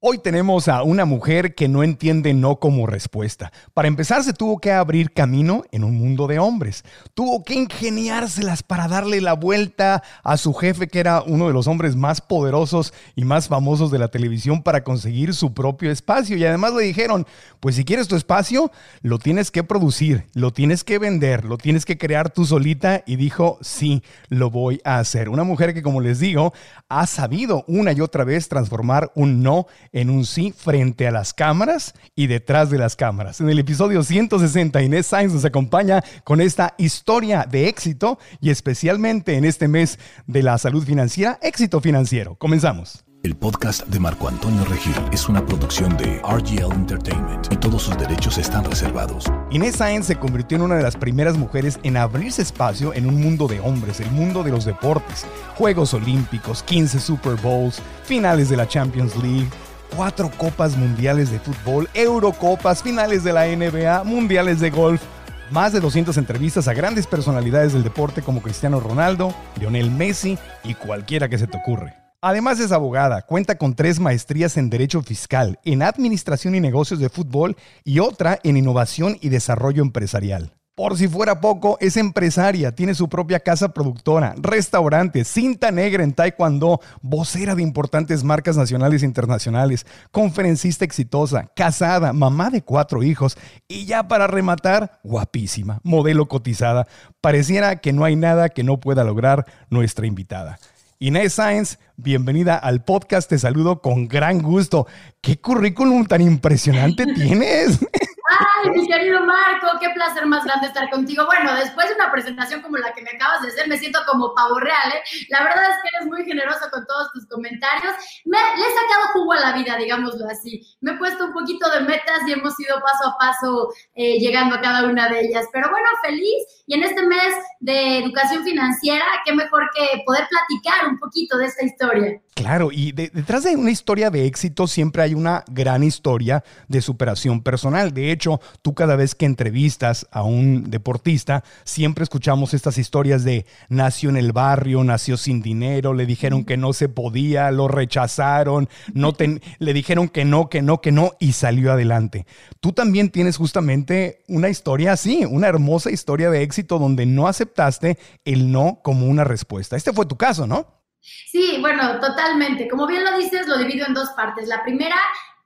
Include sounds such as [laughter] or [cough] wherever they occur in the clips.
Hoy tenemos a una mujer que no entiende no como respuesta. Para empezar, se tuvo que abrir camino en un mundo de hombres. Tuvo que ingeniárselas para darle la vuelta a su jefe, que era uno de los hombres más poderosos y más famosos de la televisión, para conseguir su propio espacio. Y además le dijeron, pues si quieres tu espacio, lo tienes que producir, lo tienes que vender, lo tienes que crear tú solita. Y dijo, sí, lo voy a hacer. Una mujer que, como les digo, ha sabido una y otra vez transformar un no en un sí frente a las cámaras y detrás de las cámaras. En el episodio 160, Inés Sainz nos acompaña con esta historia de éxito y especialmente en este mes de la salud financiera, éxito financiero. Comenzamos. El podcast de Marco Antonio Regil es una producción de RGL Entertainment y todos sus derechos están reservados. Inés Sáenz se convirtió en una de las primeras mujeres en abrirse espacio en un mundo de hombres, el mundo de los deportes. Juegos Olímpicos, 15 Super Bowls, finales de la Champions League, cuatro copas mundiales de fútbol, Eurocopas, finales de la NBA, mundiales de golf. Más de 200 entrevistas a grandes personalidades del deporte como Cristiano Ronaldo, Lionel Messi y cualquiera que se te ocurre. Además es abogada, cuenta con tres maestrías en Derecho Fiscal, en Administración y Negocios de Fútbol y otra en Innovación y Desarrollo Empresarial. Por si fuera poco, es empresaria, tiene su propia casa productora, restaurante, cinta negra en Taekwondo, vocera de importantes marcas nacionales e internacionales, conferencista exitosa, casada, mamá de cuatro hijos y ya para rematar, guapísima, modelo cotizada. Pareciera que no hay nada que no pueda lograr nuestra invitada. Inés Sáenz, bienvenida al podcast, te saludo con gran gusto. ¿Qué currículum tan impresionante [laughs] tienes? Ay, mi querido Marco, qué placer más grande estar contigo. Bueno, después de una presentación como la que me acabas de hacer, me siento como pavo real, ¿eh? La verdad es que eres muy generoso con todos tus comentarios. Me, le he sacado jugo a la vida, digámoslo así. Me he puesto un poquito de metas y hemos ido paso a paso eh, llegando a cada una de ellas. Pero bueno, feliz. Y en este mes de educación financiera, qué mejor que poder platicar un poquito de esta historia. Claro, y detrás de una historia de éxito siempre hay una gran historia de superación personal. De hecho, tú cada vez que entrevistas a un deportista, siempre escuchamos estas historias de nació en el barrio, nació sin dinero, le dijeron que no se podía, lo rechazaron, no [laughs] le dijeron que no, que no, que no, y salió adelante. Tú también tienes justamente una historia así, una hermosa historia de éxito donde no aceptaste el no como una respuesta. Este fue tu caso, ¿no? Sí, bueno, totalmente. Como bien lo dices, lo divido en dos partes. La primera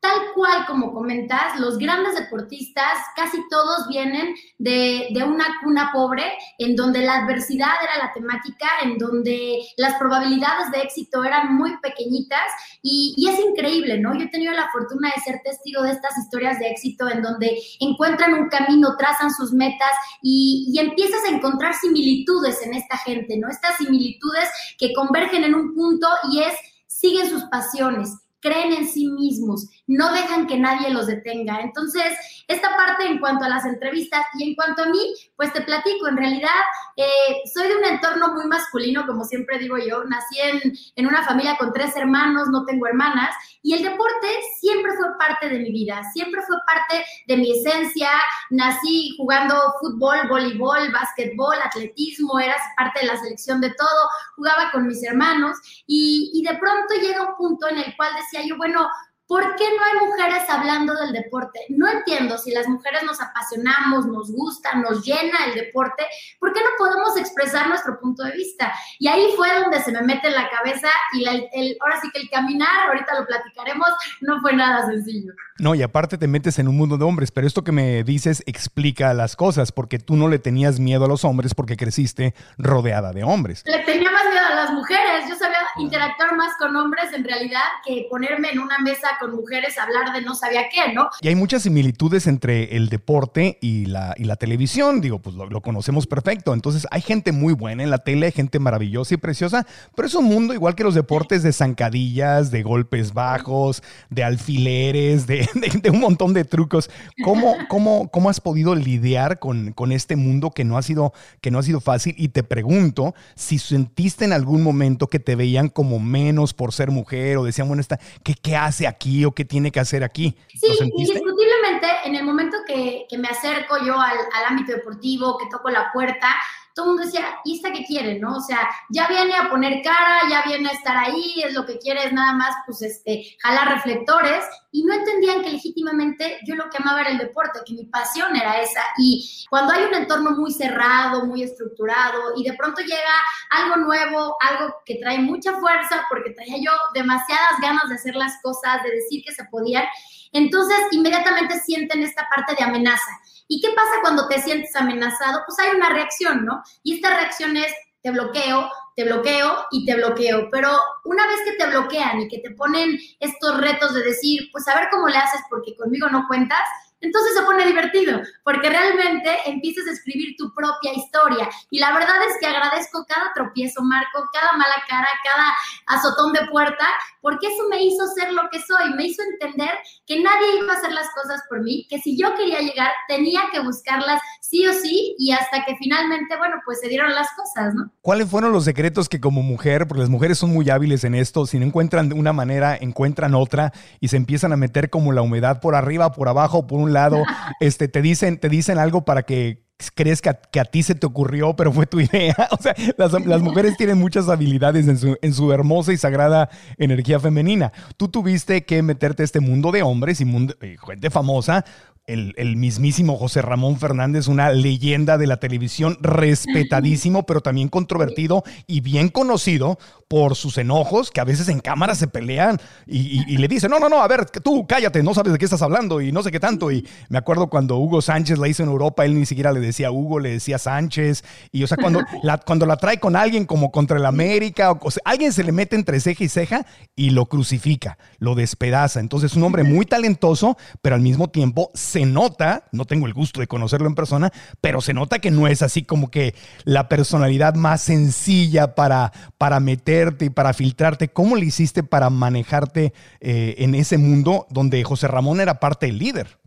tal cual como comentas, los grandes deportistas casi todos vienen de, una cuna pobre, en donde la adversidad era la temática, en donde las probabilidades de éxito eran muy pequeñitas y, es increíble, ¿no? Yo he tenido la fortuna de ser testigo de estas historias de éxito en donde encuentran un camino, trazan sus metas y, y empiezas a encontrar similitudes en esta gente, ¿no? Estas similitudes que convergen en un punto y es siguen sus pasiones, creen en sí mismos, no dejan que nadie los detenga. Entonces, esta parte en cuanto a las entrevistas y en cuanto a mí, pues te platico, en realidad eh, soy de un entorno muy masculino, como siempre digo yo, nací en, en una familia con tres hermanos, no tengo hermanas, y el deporte siempre fue parte de mi vida, siempre fue parte de mi esencia, nací jugando fútbol, voleibol, básquetbol, atletismo, eras parte de la selección de todo, jugaba con mis hermanos y, y de pronto llega un punto en el cual decía yo, bueno, ¿por qué no hay mujeres hablando del deporte? No entiendo si las mujeres nos apasionamos, nos gusta, nos llena el deporte, ¿por qué no podemos expresar nuestro punto de vista? Y ahí fue donde se me mete en la cabeza y el, ahora sí que el caminar, ahorita lo platicaremos, no fue nada sencillo. No, y aparte te metes en un mundo de hombres, pero esto que me dices explica las cosas, porque tú no le tenías miedo a los hombres porque creciste rodeada de hombres. Le tenía más miedo a las mujeres, yo interactuar más con hombres en realidad que ponerme en una mesa con mujeres a hablar de no sabía qué, ¿no? Y hay muchas similitudes entre el deporte y la, y la televisión, digo, pues lo, conocemos perfecto, entonces hay gente muy buena en la tele, gente maravillosa y preciosa, pero es un mundo igual que los deportes de zancadillas, de golpes bajos, de alfileres, de, de, un montón de trucos. ¿Cómo, [laughs] cómo, cómo has podido lidiar con, con este mundo que no, ha sido, que no ha sido fácil? Y te pregunto si sentiste en algún momento que te veían como menos por ser mujer o decían, bueno, esta, ¿qué, qué hace aquí o qué tiene que hacer aquí? Sí, indiscutiblemente, en el momento que, que me acerco yo al, al ámbito deportivo, que toco la puerta, todo el mundo decía, ¿y esta qué quiere, no? O sea, ya viene a poner cara, ya viene a estar ahí, es lo que quiere, es nada más, pues, este, jalar reflectores, y no entendían que legítimamente yo lo que amaba era el deporte, que mi pasión era esa, y cuando hay un entorno muy cerrado, muy estructurado, y de pronto llega algo nuevo, algo que trae mucha fuerza, porque traía yo demasiadas ganas de hacer las cosas, de decir que se podían, entonces inmediatamente sienten esta parte de amenaza. ¿Y qué pasa cuando te sientes amenazado? Pues hay una reacción, ¿no? Y esta reacción es te bloqueo, te bloqueo y te bloqueo. Pero una vez que te bloquean y que te ponen estos retos de decir, pues a ver cómo le haces porque conmigo no cuentas, entonces se pone divertido, porque realmente empiezas a escribir tu propia historia. Y la verdad es que agradezco cada tropiezo, Marco, cada mala cara, cada azotón de puerta, porque eso me hizo ser lo que soy, me hizo entender que nadie iba a hacer las cosas por mí, que si yo quería llegar, tenía que buscarlas sí o sí, y hasta que finalmente, bueno, pues se dieron las cosas, ¿no? ¿Cuáles fueron los secretos que como mujer, porque las mujeres son muy hábiles en esto, si no encuentran una manera, encuentran otra y se empiezan a meter como la humedad por arriba, por abajo, por un lado, [laughs] este, te, dicen, te dicen algo para que crees que a, ti se te ocurrió, pero fue tu idea. [laughs] O sea, las, mujeres tienen muchas habilidades en su, en su, hermosa y sagrada energía femenina. Tú tuviste que meterte a este mundo de hombres y mundo, eh, gente famosa el, mismísimo José Ramón Fernández, una leyenda de la televisión, respetadísimo, pero también controvertido y bien conocido por sus enojos, que a veces en cámara se pelean y, le dicen, no, no, no, a ver, tú cállate, no sabes de qué estás hablando y no sé qué tanto. Y me acuerdo cuando Hugo Sánchez la hizo en Europa, él ni siquiera le decía Hugo, le decía Sánchez. Y o sea, cuando [laughs] la, cuando la trae con alguien como contra el América, o, sea, alguien se le mete entre ceja y ceja y lo crucifica, lo despedaza. Entonces, un hombre muy talentoso, pero al mismo tiempo se nota, no tengo el gusto de conocerlo en persona, pero se nota que no es así como que la personalidad más sencilla para, para meterte y para filtrarte. ¿Cómo le hiciste para manejarte eh, en ese mundo donde José Ramón era parte del líder?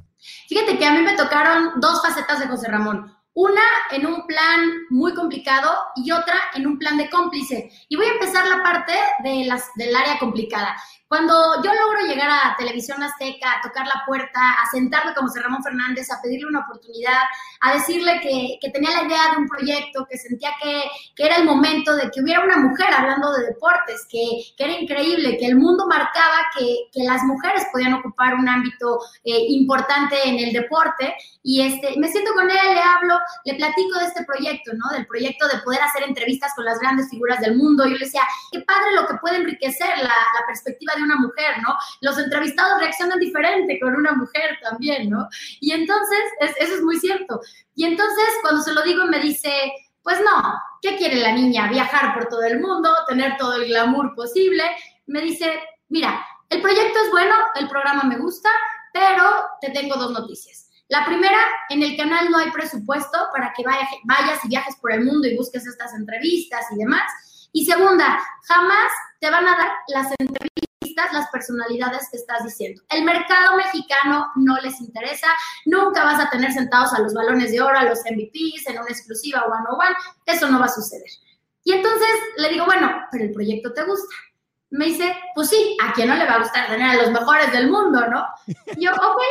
Fíjate que a mí me tocaron dos facetas de José Ramón. Una en un plan muy complicado y otra en un plan de cómplice. Y voy a empezar la parte de las, del área complicada. Cuando yo logro llegar a Televisión Azteca, a tocar la puerta, a sentarme como José Ramón Fernández, a pedirle una oportunidad, a decirle que, que tenía la idea de un proyecto, que sentía que, que, era el momento de que hubiera una mujer hablando de deportes, que, que era increíble, que el mundo marcaba que, las mujeres podían ocupar un ámbito eh, importante en el deporte. Y este, me siento con él, le hablo, le platico de este proyecto, ¿no? Del proyecto de poder hacer entrevistas con las grandes figuras del mundo. Yo le decía, qué padre lo que puede enriquecer la, la perspectiva de una mujer, ¿no? Los entrevistados reaccionan diferente con una mujer también, ¿no? Y entonces, eso es muy cierto. Y entonces, cuando se lo digo, me dice, pues no, ¿qué quiere la niña? Viajar por todo el mundo, tener todo el glamour posible. Me dice, mira, el proyecto es bueno, el programa me gusta, pero te tengo dos noticias. La primera, en el canal no hay presupuesto para que vayas y viajes por el mundo y busques estas entrevistas y demás. Y segunda, jamás te van a dar las entrevistas las personalidades que estás diciendo. El mercado mexicano no les interesa, nunca vas a tener sentados a los balones de oro, a los MVPs en una exclusiva one on one, eso no va a suceder. Y entonces le digo, bueno, pero el proyecto te gusta. Me dice, pues sí, ¿a quién no le va a gustar tener a los mejores del mundo, no? Y yo, ok.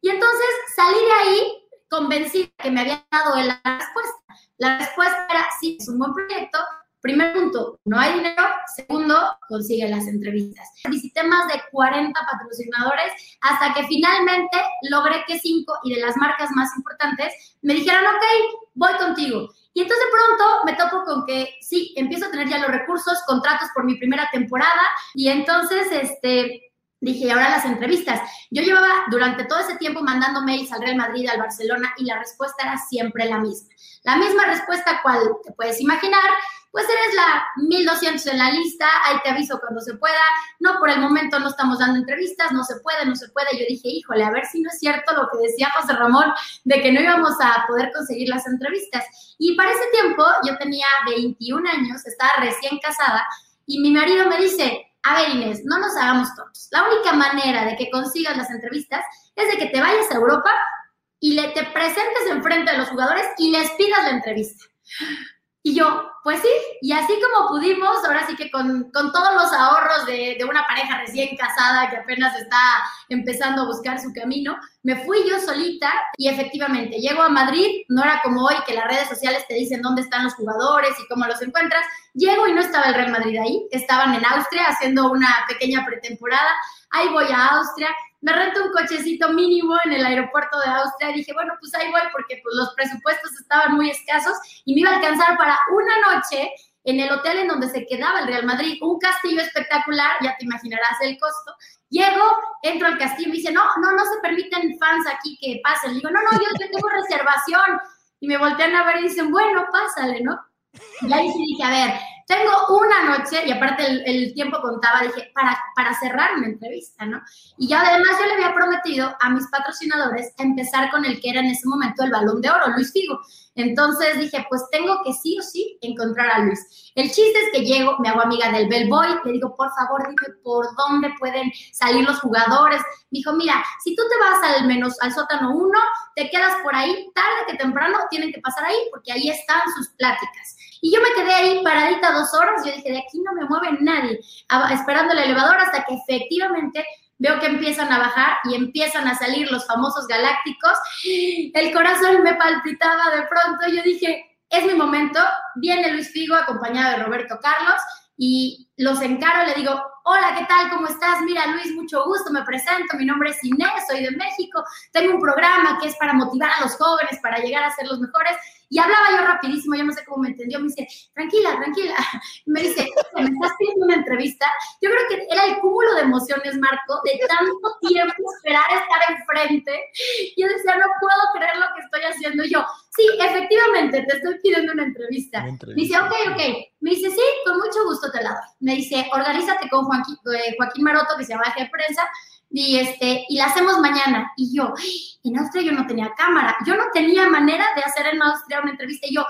Y entonces salí de ahí convencida que me había dado la respuesta. La respuesta era, sí, es un buen proyecto, Primer punto, no hay dinero. Segundo, consigue las entrevistas. Visité más de 40 patrocinadores hasta que finalmente logré que cinco y de las marcas más importantes me dijeran, ok, voy contigo. Y entonces de pronto me topo con que sí, empiezo a tener ya los recursos, contratos por mi primera temporada y entonces este dije, ahora las entrevistas. Yo llevaba durante todo ese tiempo mandando mails al Real Madrid, al Barcelona, y la respuesta era siempre la misma. La misma respuesta cual te puedes imaginar, pues eres la 1200 en la lista, ahí te aviso cuando se pueda, no, por el momento no estamos dando entrevistas, no se puede, no se puede. Yo dije, híjole, a ver si no es cierto lo que decía José Ramón de que no íbamos a poder conseguir las entrevistas. Y para ese tiempo yo tenía 21 años, estaba recién casada, y mi marido me dice, a ver, Inés, no nos hagamos tontos. La única manera de que consigas las entrevistas es de que te vayas a Europa y le te presentes enfrente de los jugadores y les pidas la entrevista. Y yo, pues sí, y así como pudimos, ahora sí que con, todos los ahorros de, de, una pareja recién casada que apenas está empezando a buscar su camino, me fui yo solita y efectivamente llego a Madrid, no era como hoy que las redes sociales te dicen dónde están los jugadores y cómo los encuentras, llego y no estaba el Real Madrid ahí, estaban en Austria haciendo una pequeña pretemporada, ahí voy a Austria, me rento un cochecito mínimo en el aeropuerto de Austria dije, bueno, pues ahí voy porque pues, los presupuestos estaban muy escasos y me iba a alcanzar para una noche en el hotel en donde se quedaba el Real Madrid, un castillo espectacular, ya te imaginarás el costo. Llego, entro al castillo y me dice, no, no, no se permiten fans aquí que pasen. Le digo, no, no, yo, yo tengo reservación. Y me voltean a ver y dicen, bueno, pásale, ¿no? Y ahí sí dije, a ver, tengo una noche, y aparte el, tiempo contaba, dije, para, para cerrar una entrevista, ¿no? Y ya además yo le había prometido a mis patrocinadores empezar con el que era en ese momento el balón de oro, Luis Figo. Entonces dije, pues tengo que sí o sí encontrar a Luis. El chiste es que llego, me hago amiga del Bellboy, le digo, por favor, dime por dónde pueden salir los jugadores. Dijo, mira, si tú te vas al menos al sótano 1, te quedas por ahí, tarde que temprano tienen que pasar ahí porque ahí están sus pláticas. Y yo me quedé ahí paradita dos horas, yo dije, de aquí no me mueve nadie, esperando el elevador hasta que efectivamente veo que empiezan a bajar y empiezan a salir los famosos galácticos. El corazón me palpitaba de pronto. Yo dije, es mi momento. Viene Luis Figo acompañado de Roberto Carlos y los encaro, le digo, hola, ¿qué tal? ¿Cómo estás? Mira, Luis, mucho gusto, me presento, mi nombre es Inés, soy de México, tengo un programa que es para motivar a los jóvenes, para llegar a ser los mejores y hablaba yo rapidísimo, yo no sé cómo me entendió, me dice, tranquila, tranquila. [laughs] me dice, ¿me estás pidiendo una entrevista? Yo creo que era el cúmulo de emociones, Marco, de tanto tiempo esperar estar enfrente. Yo decía, no puedo creer lo que estoy haciendo. Y yo, sí, efectivamente, te estoy pidiendo una entrevista. Me dice, ok, ok. Me dice, sí, con mucho gusto te la doy. Me dice, organízate con Joaquín, eh, Joaquín Maroto, que se llama jefe de prensa, y, este, y la hacemos mañana. Y yo, en Austria yo no tenía cámara, yo no tenía manera de hacer en Austria una entrevista. Y yo,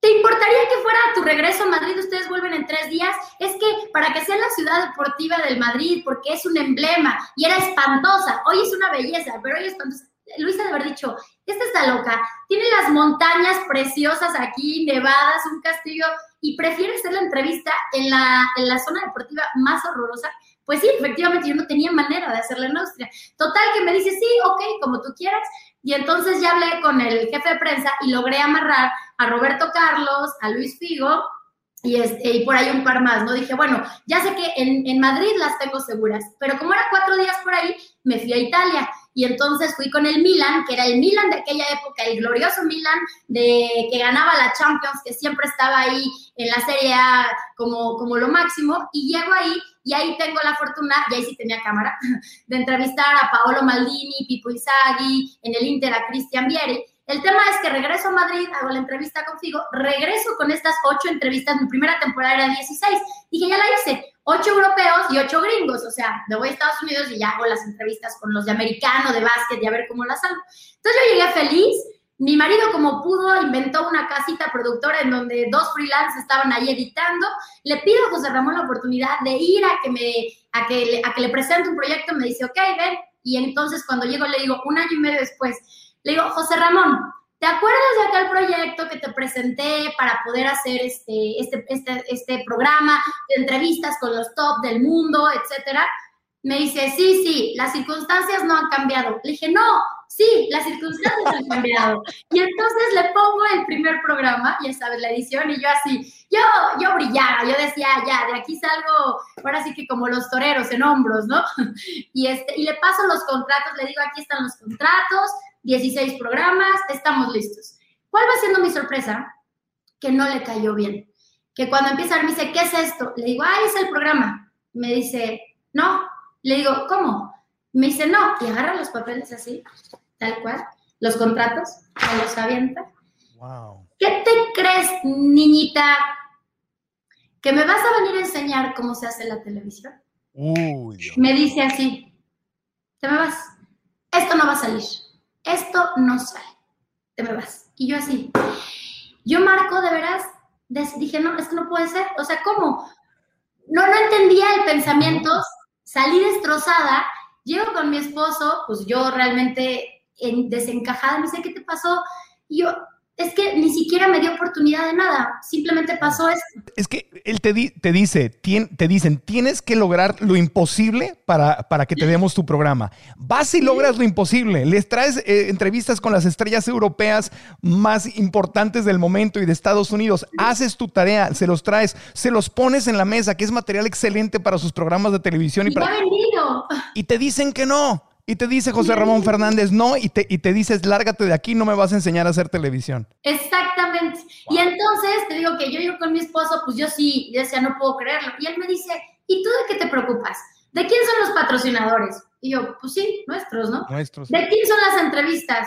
¿te importaría que fuera tu regreso a Madrid? Ustedes vuelven en tres días. Es que para que sea la ciudad deportiva del Madrid, porque es un emblema y era espantosa. Hoy es una belleza, pero hoy es espantosa. Luis de haber dicho, esta está loca, tiene las montañas preciosas aquí, nevadas, un castillo, y prefiere hacer la entrevista en la, en la zona deportiva más horrorosa. Pues sí, efectivamente, yo no tenía manera de hacerla en Austria. Total, que me dice, sí, ok, como tú quieras. Y entonces ya hablé con el jefe de prensa y logré amarrar a Roberto Carlos, a Luis Figo y, este, y por ahí un par más, ¿no? Dije, bueno, ya sé que en, en Madrid las tengo seguras, pero como era cuatro días por ahí, me fui a Italia y entonces fui con el Milan, que era el Milan de aquella época, el glorioso Milan de que ganaba la Champions, que siempre estaba ahí en la Serie A como, como lo máximo, y llego ahí y ahí tengo la fortuna, y ahí sí tenía cámara, [laughs] de entrevistar a Paolo Maldini, Pipo Izaghi, en el Inter a Cristian Vieri. El tema es que regreso a Madrid, hago la entrevista contigo, regreso con estas ocho entrevistas, mi primera temporada era 16, dije, ya la hice, ocho europeos y ocho gringos, o sea, me voy a Estados Unidos y ya hago las entrevistas con los de americano, de básquet y a ver cómo las hago. Entonces yo llegué feliz, mi marido como pudo inventó una casita productora en donde dos freelancers estaban ahí editando, le pido a José Ramón la oportunidad de ir a que, me, a que, le, a que le presente un proyecto, me dice, ok, ven, y entonces cuando llego le digo, un año y medio después, le digo, José Ramón, ¿Te acuerdas de aquel proyecto que te presenté para poder hacer este, este, este, este programa de entrevistas con los top del mundo, etcétera? Me dice, sí, sí, las circunstancias no han cambiado. Le dije, no, sí, las circunstancias han cambiado. Y entonces le pongo el primer programa, ya sabes, la edición, y yo así, yo, yo brillaba, yo decía, ya, de aquí salgo, ahora sí que como los toreros en hombros, ¿no? [laughs] Y, este, y le paso los contratos, le digo, aquí están los contratos, 16 programas, estamos listos. ¿Cuál va siendo mi sorpresa? Que no le cayó bien. Que cuando empieza me dice, ¿qué es esto? Le digo, ah, es el programa. Me dice, no. Le digo, ¿cómo? Me dice, no. Y agarra los papeles así, tal cual, los contratos, me los avienta. Wow. ¿Qué te crees, niñita? ¿Que me vas a venir a enseñar cómo se hace la televisión? Uy, me dice así, te me vas. Esto no va a salir. Esto no sale. Te me vas. Y yo así. Yo, Marco, de veras, dije, no, esto no puede ser. O sea, ¿cómo? No, no entendía el pensamiento. Salí destrozada. Llego con mi esposo, pues yo realmente en, desencajada. Me dice, ¿qué te pasó? Y yo, es que ni siquiera me dio oportunidad de nada, simplemente pasó esto. Es que él te, te dice, te dicen, tienes que lograr lo imposible para, para que te demos tu programa. Vas y logras lo imposible, les traes eh, entrevistas con las estrellas europeas más importantes del momento y de Estados Unidos, haces tu tarea, se los traes, se los pones en la mesa, que es material excelente para sus programas de televisión. Y, y para... Y te dicen que no. Y te dice José Ramón Fernández, no, y te, y te dices, lárgate de aquí, no me vas a enseñar a hacer televisión. Exactamente. Y entonces te digo que yo yo con mi esposo, pues yo sí, yo decía, no puedo creerlo. Y él me dice, ¿y tú de qué te preocupas? ¿De quién son los patrocinadores? Y yo, pues sí, nuestros, ¿no? Nuestros. ¿De quién son las entrevistas?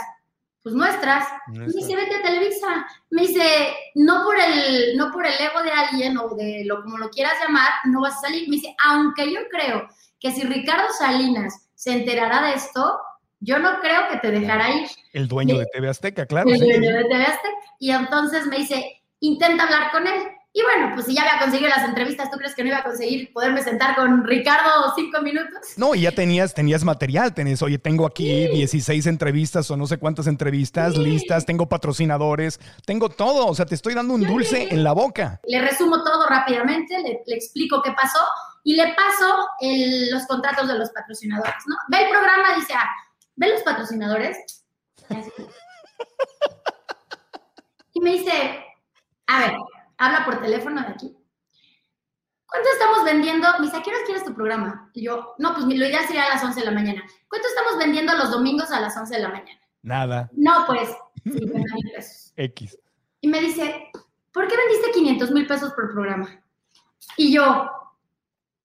Pues nuestras. Me dice, vete a Televisa. Me dice, no por el, no por el ego de alguien o de lo como lo quieras llamar, no vas a salir. Me dice, aunque yo creo que si Ricardo Salinas se enterará de esto, yo no creo que te dejará ir. El dueño de TV Azteca, claro. El dueño de TV Azteca. Y entonces me dice, intenta hablar con él. Y bueno, pues si ya había conseguido las entrevistas, ¿tú crees que no iba a conseguir poderme sentar con Ricardo cinco minutos? No, y ya tenías, tenías material, tenés, oye, tengo aquí 16 entrevistas o no sé cuántas entrevistas listas, tengo patrocinadores, tengo todo, o sea, te estoy dando un dulce en la boca. Le resumo todo rápidamente, le, le explico qué pasó y le paso los contratos de los patrocinadores, ¿no? Ve el programa, dice, ah, ve los patrocinadores. Y me dice, a ver, habla por teléfono de aquí. ¿Cuánto estamos vendiendo? Me dice, ¿a qué hora quieres tu programa? Y yo, no, pues lo ideal sería a las 11 de la mañana. ¿Cuánto estamos vendiendo los domingos a las 11 de la mañana? Nada. No, pues, 50 mil pesos. [laughs] X. Y me dice, ¿por qué vendiste 500 mil pesos por programa? Y yo,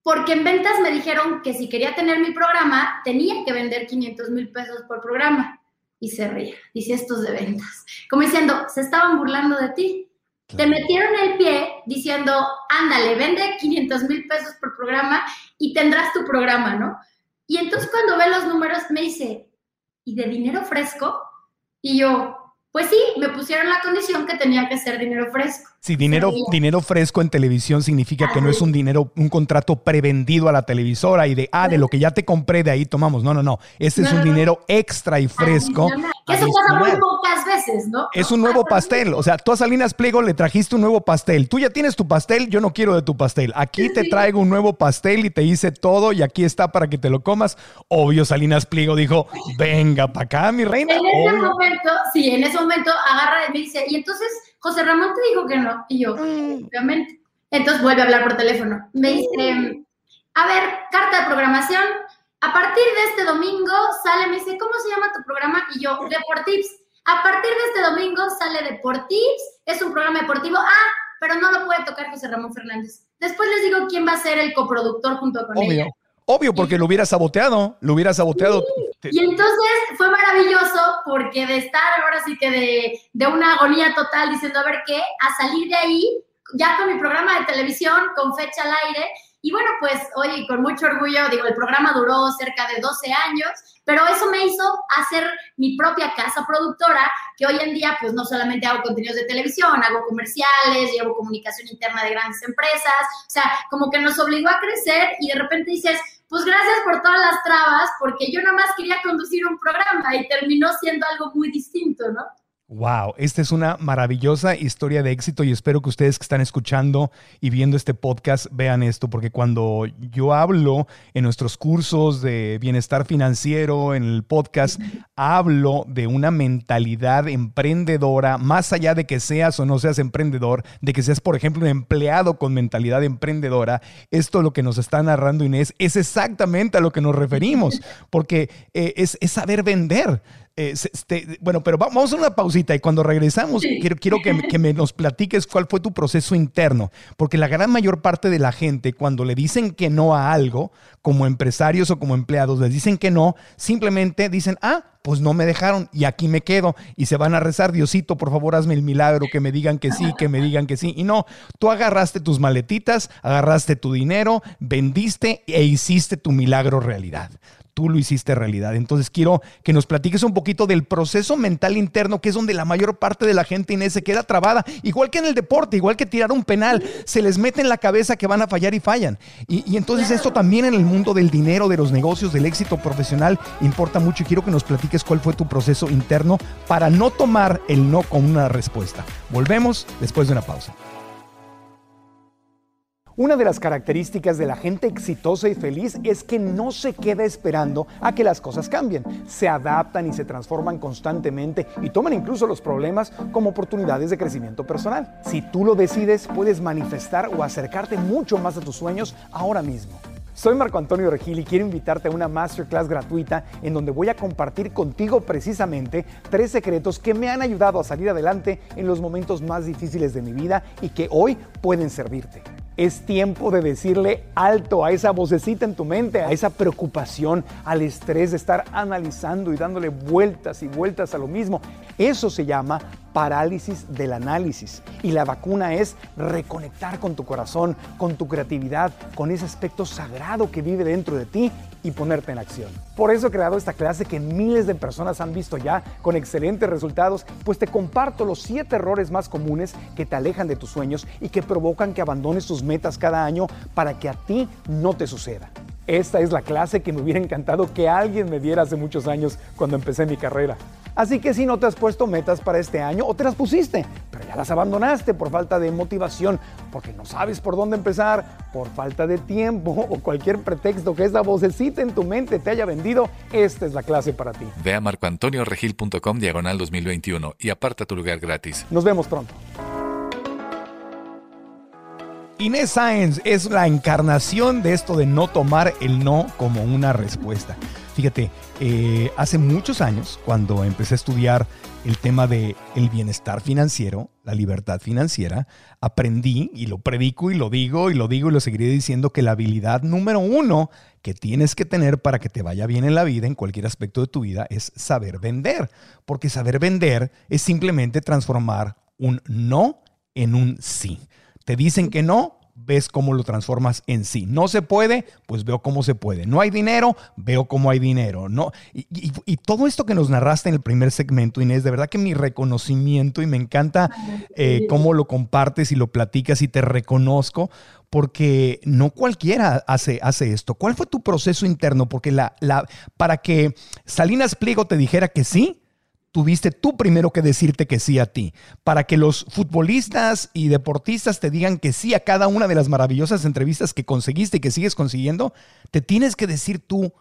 porque en ventas me dijeron que si quería tener mi programa, tenía que vender 500 mil pesos por programa. Y se ríe, dice estos de ventas. Como diciendo, se estaban burlando de ti. Te metieron el pie diciendo, ándale, vende 500 mil pesos por programa y tendrás tu programa, ¿no? Y entonces cuando ve los números me dice, ¿y de dinero fresco? Y yo, pues sí, me pusieron la condición que tenía que ser dinero fresco. Sí, dinero, dinero fresco en televisión significa que no es un dinero, un contrato prevendido a la televisora y de, ah, de lo que ya te compré, de ahí tomamos. No, no, no. Ese es un dinero extra y fresco. Eso pasa muy pocas veces, ¿no? Es un nuevo pastel. O sea, tú a Salinas Pliego le trajiste un nuevo pastel. Tú ya tienes tu pastel, yo no quiero de tu pastel. Aquí te traigo un nuevo pastel y te hice todo y aquí está para que te lo comas. Obvio, Salinas Pliego dijo, venga para acá, mi reina. En ese momento, sí, en ese momento agarra y me dice, y entonces José Ramón te dijo que no. Y yo, mm. obviamente. Entonces vuelve a hablar por teléfono. Me dice, a ver, carta de programación. A partir de este domingo sale, me dice, ¿cómo se llama tu programa? Y yo, Deportips. A partir de este domingo sale Deportips. Es un programa deportivo. Ah, pero no lo puede tocar José Ramón Fernández. Después les digo quién va a ser el coproductor junto con Obvio. Obvio, porque lo hubiera saboteado, lo hubiera saboteado. Y entonces fue maravilloso porque de estar ahora sí que de, de, una agonía total diciendo a ver qué, a salir de ahí, ya con mi programa de televisión, con fecha al aire. Y bueno, pues oye, con mucho orgullo, digo, el programa duró cerca de 12 años, pero eso me hizo hacer mi propia casa productora, que hoy en día pues no solamente hago contenidos de televisión, hago comerciales, llevo comunicación interna de grandes empresas, o sea, como que nos obligó a crecer y de repente dices, pues gracias por todas las trabas, porque yo nada más quería conducir un programa y terminó siendo algo muy distinto, ¿no? Wow, esta es una maravillosa historia de éxito y espero que ustedes que están escuchando y viendo este podcast vean esto, porque cuando yo hablo en nuestros cursos de bienestar financiero, en el podcast, hablo de una mentalidad emprendedora, más allá de que seas o no seas emprendedor, de que seas, por ejemplo, un empleado con mentalidad emprendedora, esto lo que nos está narrando Inés es exactamente a lo que nos referimos, porque eh, es, es saber vender. Eh, este, bueno, pero vamos a una pausita y cuando regresamos quiero, quiero que, que, me nos platiques cuál fue tu proceso interno, porque la gran mayor parte de la gente cuando le dicen que no a algo, como empresarios o como empleados, les dicen que no, simplemente dicen, ah, pues no me dejaron y aquí me quedo y se van a rezar, Diosito, por favor hazme el milagro, que me digan que sí, que me digan que sí. Y no, tú agarraste tus maletitas, agarraste tu dinero, vendiste e hiciste tu milagro realidad tú lo hiciste realidad. Entonces quiero que nos platiques un poquito del proceso mental interno, que es donde la mayor parte de la gente Inés se queda trabada, igual que en el deporte, igual que tirar un penal, se les mete en la cabeza que van a fallar y fallan. Y, y entonces esto también en el mundo del dinero, de los negocios, del éxito profesional, importa mucho y quiero que nos platiques cuál fue tu proceso interno para no tomar el no como una respuesta. Volvemos después de una pausa. Una de las características de la gente exitosa y feliz es que no se queda esperando a que las cosas cambien. Se adaptan y se transforman constantemente y toman incluso los problemas como oportunidades de crecimiento personal. Si tú lo decides, puedes manifestar o acercarte mucho más a tus sueños ahora mismo. Soy Marco Antonio Regil y quiero invitarte a una masterclass gratuita en donde voy a compartir contigo precisamente tres secretos que me han ayudado a salir adelante en los momentos más difíciles de mi vida y que hoy pueden servirte. Es tiempo de decirle alto a esa vocecita en tu mente, a esa preocupación, al estrés de estar analizando y dándole vueltas y vueltas a lo mismo. Eso se llama parálisis del análisis. Y la vacuna es reconectar con tu corazón, con tu creatividad, con ese aspecto sagrado que vive dentro de ti y ponerte en acción. Por eso he creado esta clase que miles de personas han visto ya con excelentes resultados, pues te comparto los siete errores más comunes que te alejan de tus sueños y que provocan que abandones tus metas cada año para que a ti no te suceda. Esta es la clase que me hubiera encantado que alguien me diera hace muchos años cuando empecé mi carrera. Así que si no te has puesto metas para este año o te las pusiste, pero ya las abandonaste por falta de motivación, porque no sabes por dónde empezar, por falta de tiempo [laughs] o cualquier pretexto que esa vocecita en tu mente te haya vendido, esta es la clase para ti. Ve a marcoantonioregil.com diagonal 2021 y aparta tu lugar gratis. Nos vemos pronto. Inés Sáenz es la encarnación de esto de no tomar el no como una respuesta. Fíjate, eh, hace muchos años, cuando empecé a estudiar el tema de el bienestar financiero, la libertad financiera, aprendí y lo predico y lo digo y lo digo y lo seguiré diciendo que la habilidad número uno que tienes que tener para que te vaya bien en la vida, en cualquier aspecto de tu vida, es saber vender. Porque saber vender es simplemente transformar un no en un sí. Te dicen que no, ves cómo lo transformas en sí. No se puede, pues veo cómo se puede. No hay dinero, veo cómo hay dinero. No, y, y, y, todo esto que nos narraste en el primer segmento, Inés, de verdad que mi reconocimiento y me encanta eh, cómo lo compartes y lo platicas y te reconozco. Porque no cualquiera hace, hace esto. ¿Cuál fue tu proceso interno? Porque la, la, para que Salinas Pliego te dijera que sí, tuviste tú primero que decirte que sí a ti. Para que los futbolistas y deportistas te digan que sí a cada una de las maravillosas entrevistas que conseguiste y que sigues consiguiendo, te tienes que decir tú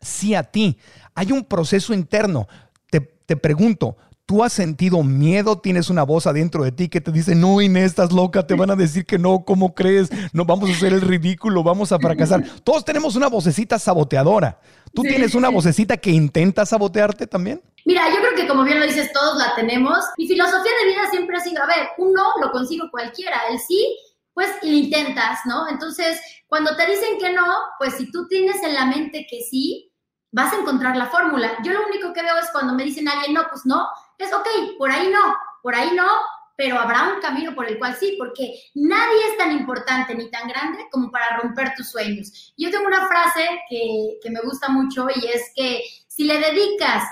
sí a ti. Hay un proceso interno. Te, te pregunto, ¿Tú has sentido miedo? ¿Tienes una voz adentro de ti que te dice, no, Inés, estás loca, te van a decir que no, ¿cómo crees? No, vamos a hacer el ridículo, vamos a fracasar. Todos tenemos una vocecita saboteadora. ¿Tú sí, tienes una vocecita que intenta sabotearte también? Mira, yo creo que como bien lo dices, todos la tenemos. Mi filosofía de vida siempre ha sido, a ver, un no lo consigo cualquiera, el sí, pues lo intentas, ¿no? Entonces, cuando te dicen que no, pues si tú tienes en la mente que sí, vas a encontrar la fórmula. Yo lo único que veo es cuando me dicen a alguien, no, pues no, es ok, por ahí no, por ahí no, pero habrá un camino por el cual sí, porque nadie es tan importante ni tan grande como para romper tus sueños. Yo tengo una frase que, que me gusta mucho y es que si le dedicas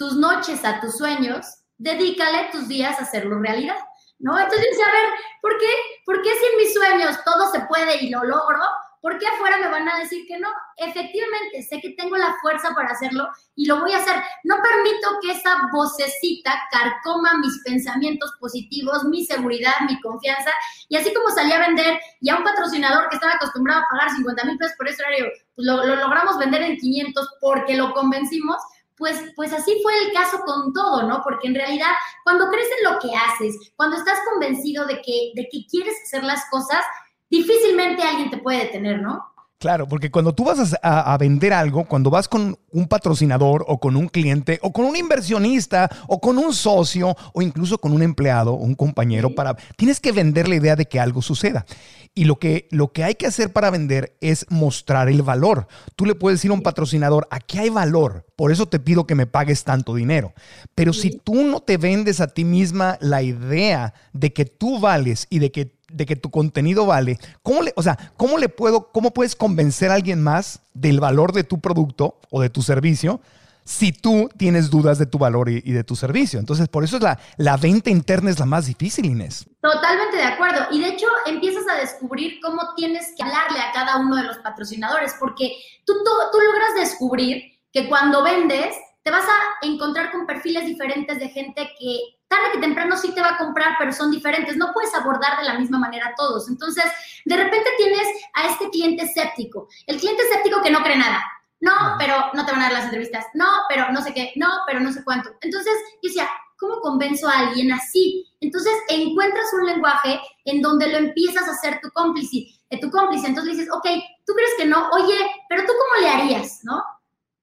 tus noches a tus sueños, dedícale tus días a hacerlo realidad, ¿no? Entonces, a ver, ¿por qué? ¿Por qué si en mis sueños todo se puede y lo logro? ¿por qué afuera me van a decir que no? Efectivamente, sé que tengo la fuerza para hacerlo y lo voy a hacer. No permito que esa vocecita carcoma mis pensamientos positivos, mi seguridad, mi confianza. Y así como salí a vender y a un patrocinador que estaba acostumbrado a pagar 50 mil pesos por ese horario, pues lo, lo logramos vender en 500 porque lo convencimos, pues, pues así fue el caso con todo, ¿no? Porque en realidad, cuando crees en lo que haces, cuando estás convencido de que, de que quieres hacer las cosas, difícilmente alguien te puede detener, ¿no? Claro, porque cuando tú vas a, a, vender algo, cuando vas con un patrocinador o con un cliente o con un inversionista o con un socio o incluso con un empleado o un compañero para tienes que vender la idea de que algo suceda. Y lo que, lo que hay que hacer para vender es mostrar el valor. Tú le puedes decir a un patrocinador, aquí hay valor, por eso te pido que me pagues tanto dinero. Pero si tú no te vendes a ti misma la idea de que tú vales y de que de que tu contenido vale, ¿cómo le, o sea, cómo le puedo, cómo puedes convencer a alguien más del valor de tu producto o de tu servicio si tú tienes dudas de tu valor y, de tu servicio? Entonces, por eso es la, la venta interna es la más difícil, Inés. Totalmente de acuerdo. Y de hecho, empiezas a descubrir cómo tienes que hablarle a cada uno de los patrocinadores, porque tú, tú, tú logras descubrir que cuando vendes, te vas a encontrar con perfiles diferentes de gente que tarde que temprano sí te va a comprar, pero son diferentes. No puedes abordar de la misma manera a todos. Entonces, de repente tienes a este cliente escéptico, el cliente escéptico que no cree nada. No, pero no te van a dar las entrevistas. No, pero no sé qué. No, pero no sé cuánto. Entonces, yo decía, ¿cómo convenzo a alguien así? Entonces, encuentras un lenguaje en donde lo empiezas a hacer tu cómplice, tu cómplice. Entonces dices, ok, tú crees que no, oye, pero tú cómo le harías, ¿no?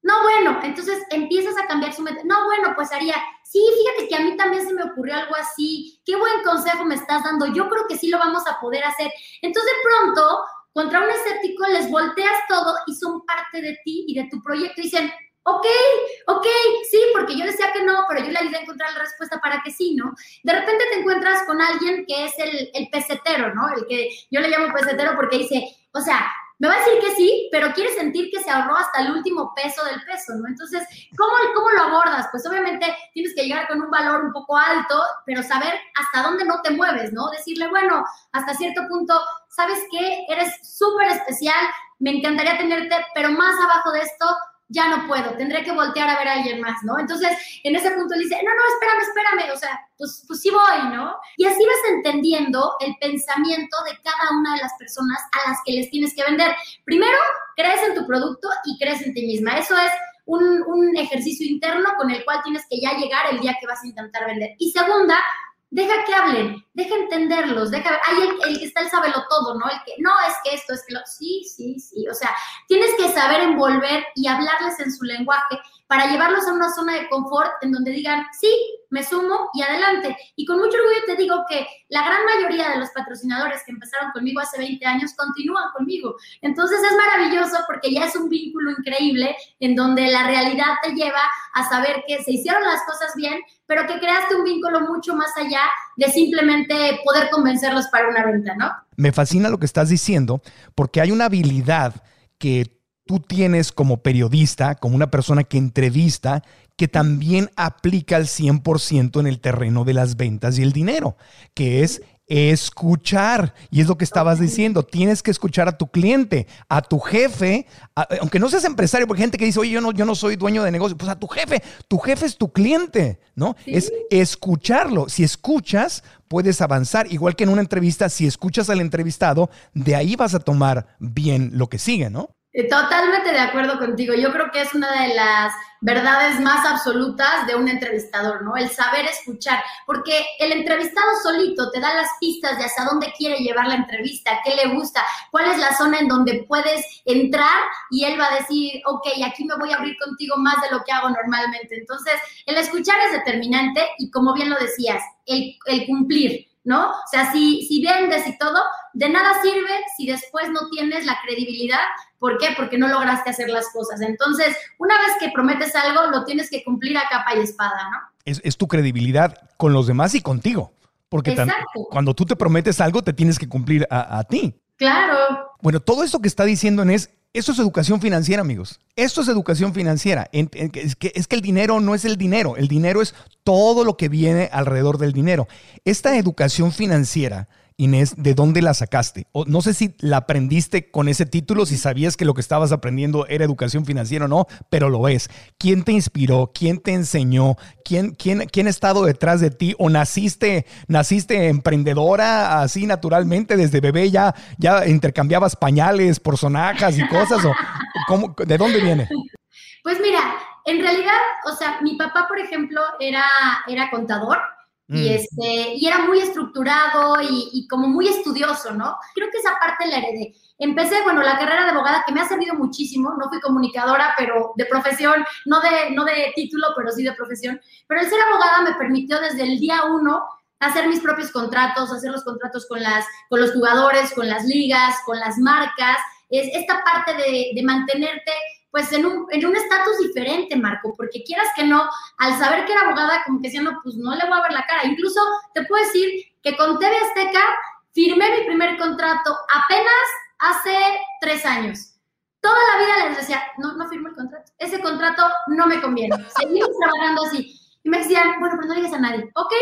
No, bueno, entonces empiezas a cambiar su mente. No, bueno, pues haría, sí, fíjate que a mí también se me ocurrió algo así. Qué buen consejo me estás dando. Yo creo que sí lo vamos a poder hacer. Entonces, de pronto, contra un escéptico les volteas todo y son parte de ti y de tu proyecto. Y dicen, ok, ok, sí, porque yo decía que no, pero yo le ayudé a encontrar la respuesta para que sí, ¿no? De repente te encuentras con alguien que es el, el pesetero, ¿no? El que yo le llamo pesetero porque dice, o sea, me va a decir que sí, pero quiere sentir que se ahorró hasta el último peso del peso, ¿no? Entonces, ¿cómo, ¿cómo lo abordas? Pues obviamente tienes que llegar con un valor un poco alto, pero saber hasta dónde no te mueves, ¿no? Decirle, bueno, hasta cierto punto, ¿sabes qué? Eres súper especial, me encantaría tenerte, pero más abajo de esto, ya no puedo, tendré que voltear a ver a alguien más, ¿no? Entonces, en ese punto él dice, no, no, espérame, espérame, o sea, pues, pues sí voy, ¿no? Y así vas entendiendo el pensamiento de cada una de las personas a las que les tienes que vender. Primero, crees en tu producto y crees en ti misma. Eso es un, un ejercicio interno con el cual tienes que ya llegar el día que vas a intentar vender. Y segunda, deja que hablen, deja entenderlos, deja, hay el, que está el sabelo todo, ¿no? El que, no, es que esto, es que lo, sí, sí, sí, o sea, tienes que saber envolver y hablarles en su lenguaje para llevarlos a una zona de confort en donde digan, sí, me sumo y adelante. Y con mucho orgullo te digo que la gran mayoría de los patrocinadores que empezaron conmigo hace 20 años continúan conmigo. Entonces es maravilloso porque ya es un vínculo increíble en donde la realidad te lleva a saber que se hicieron las cosas bien, pero que creaste un vínculo mucho más allá de simplemente poder convencerlos para una venta, ¿no? Me fascina lo que estás diciendo porque hay una habilidad que tú tienes como periodista, como una persona que entrevista, que también aplica al 100% en el terreno de las ventas y el dinero, que es escuchar. Y es lo que estabas diciendo, tienes que escuchar a tu cliente, a tu jefe, aunque no seas empresario, porque hay gente que dice, oye, yo no, yo no soy dueño de negocio, pues a tu jefe, tu jefe es tu cliente, ¿no? Es escucharlo. Si escuchas, puedes avanzar, igual que en una entrevista, si escuchas al entrevistado, de ahí vas a tomar bien lo que sigue, ¿no? Totalmente de acuerdo contigo. Yo creo que es una de las verdades más absolutas de un entrevistador, ¿no? El saber escuchar, porque el entrevistado solito te da las pistas de hasta dónde quiere llevar la entrevista, qué le gusta, cuál es la zona en donde puedes entrar y él va a decir, ok, aquí me voy a abrir contigo más de lo que hago normalmente. Entonces, el escuchar es determinante y como bien lo decías, el cumplir. ¿No? O sea, si, si vendes y todo, de nada sirve si después no tienes la credibilidad. ¿Por qué? Porque no lograste hacer las cosas. Entonces, una vez que prometes algo, lo tienes que cumplir a capa y espada, ¿no? Es, tu credibilidad con los demás y contigo. Porque cuando tú te prometes algo, te tienes que cumplir a, a ti. Claro. Bueno, todo esto que está diciendo es eso es educación financiera, amigos. Esto es educación financiera. Es que el dinero no es el dinero. El dinero es todo lo que viene alrededor del dinero. Esta educación financiera Inés, ¿de dónde la sacaste? O no sé si la aprendiste con ese título, si sabías que lo que estabas aprendiendo era educación financiera o no, pero lo es. ¿Quién te inspiró? ¿Quién te enseñó? ¿Quién, quién, quién ha estado detrás de ti? ¿O naciste, naciste emprendedora así naturalmente desde bebé ya, ya intercambiabas pañales por sonajas y cosas? ¿O cómo, de dónde viene? Pues mira, en realidad, o sea, mi papá, por ejemplo, era, era contador y, mm. este, y era muy estructurado y, y, como muy estudioso, ¿no? Creo que esa parte la heredé. Empecé, bueno, la carrera de abogada que me ha servido muchísimo, no fui comunicadora, pero de profesión, no de, no de título, pero sí de profesión. Pero el ser abogada me permitió desde el día uno hacer mis propios contratos, hacer los contratos con, las, con los jugadores, con las ligas, con las marcas. Es esta parte de, de mantenerte pues en un en estatus diferente, Marco, porque quieras que no, al saber que era abogada, como que decía, no, pues no le voy a ver la cara. Incluso te puedo decir que con TV Azteca firmé mi primer contrato apenas hace tres años. Toda la vida les decía, no, no firmo el contrato. Ese contrato no me conviene. Seguimos trabajando así. Y me decían, bueno, pero no digas a nadie. Ok,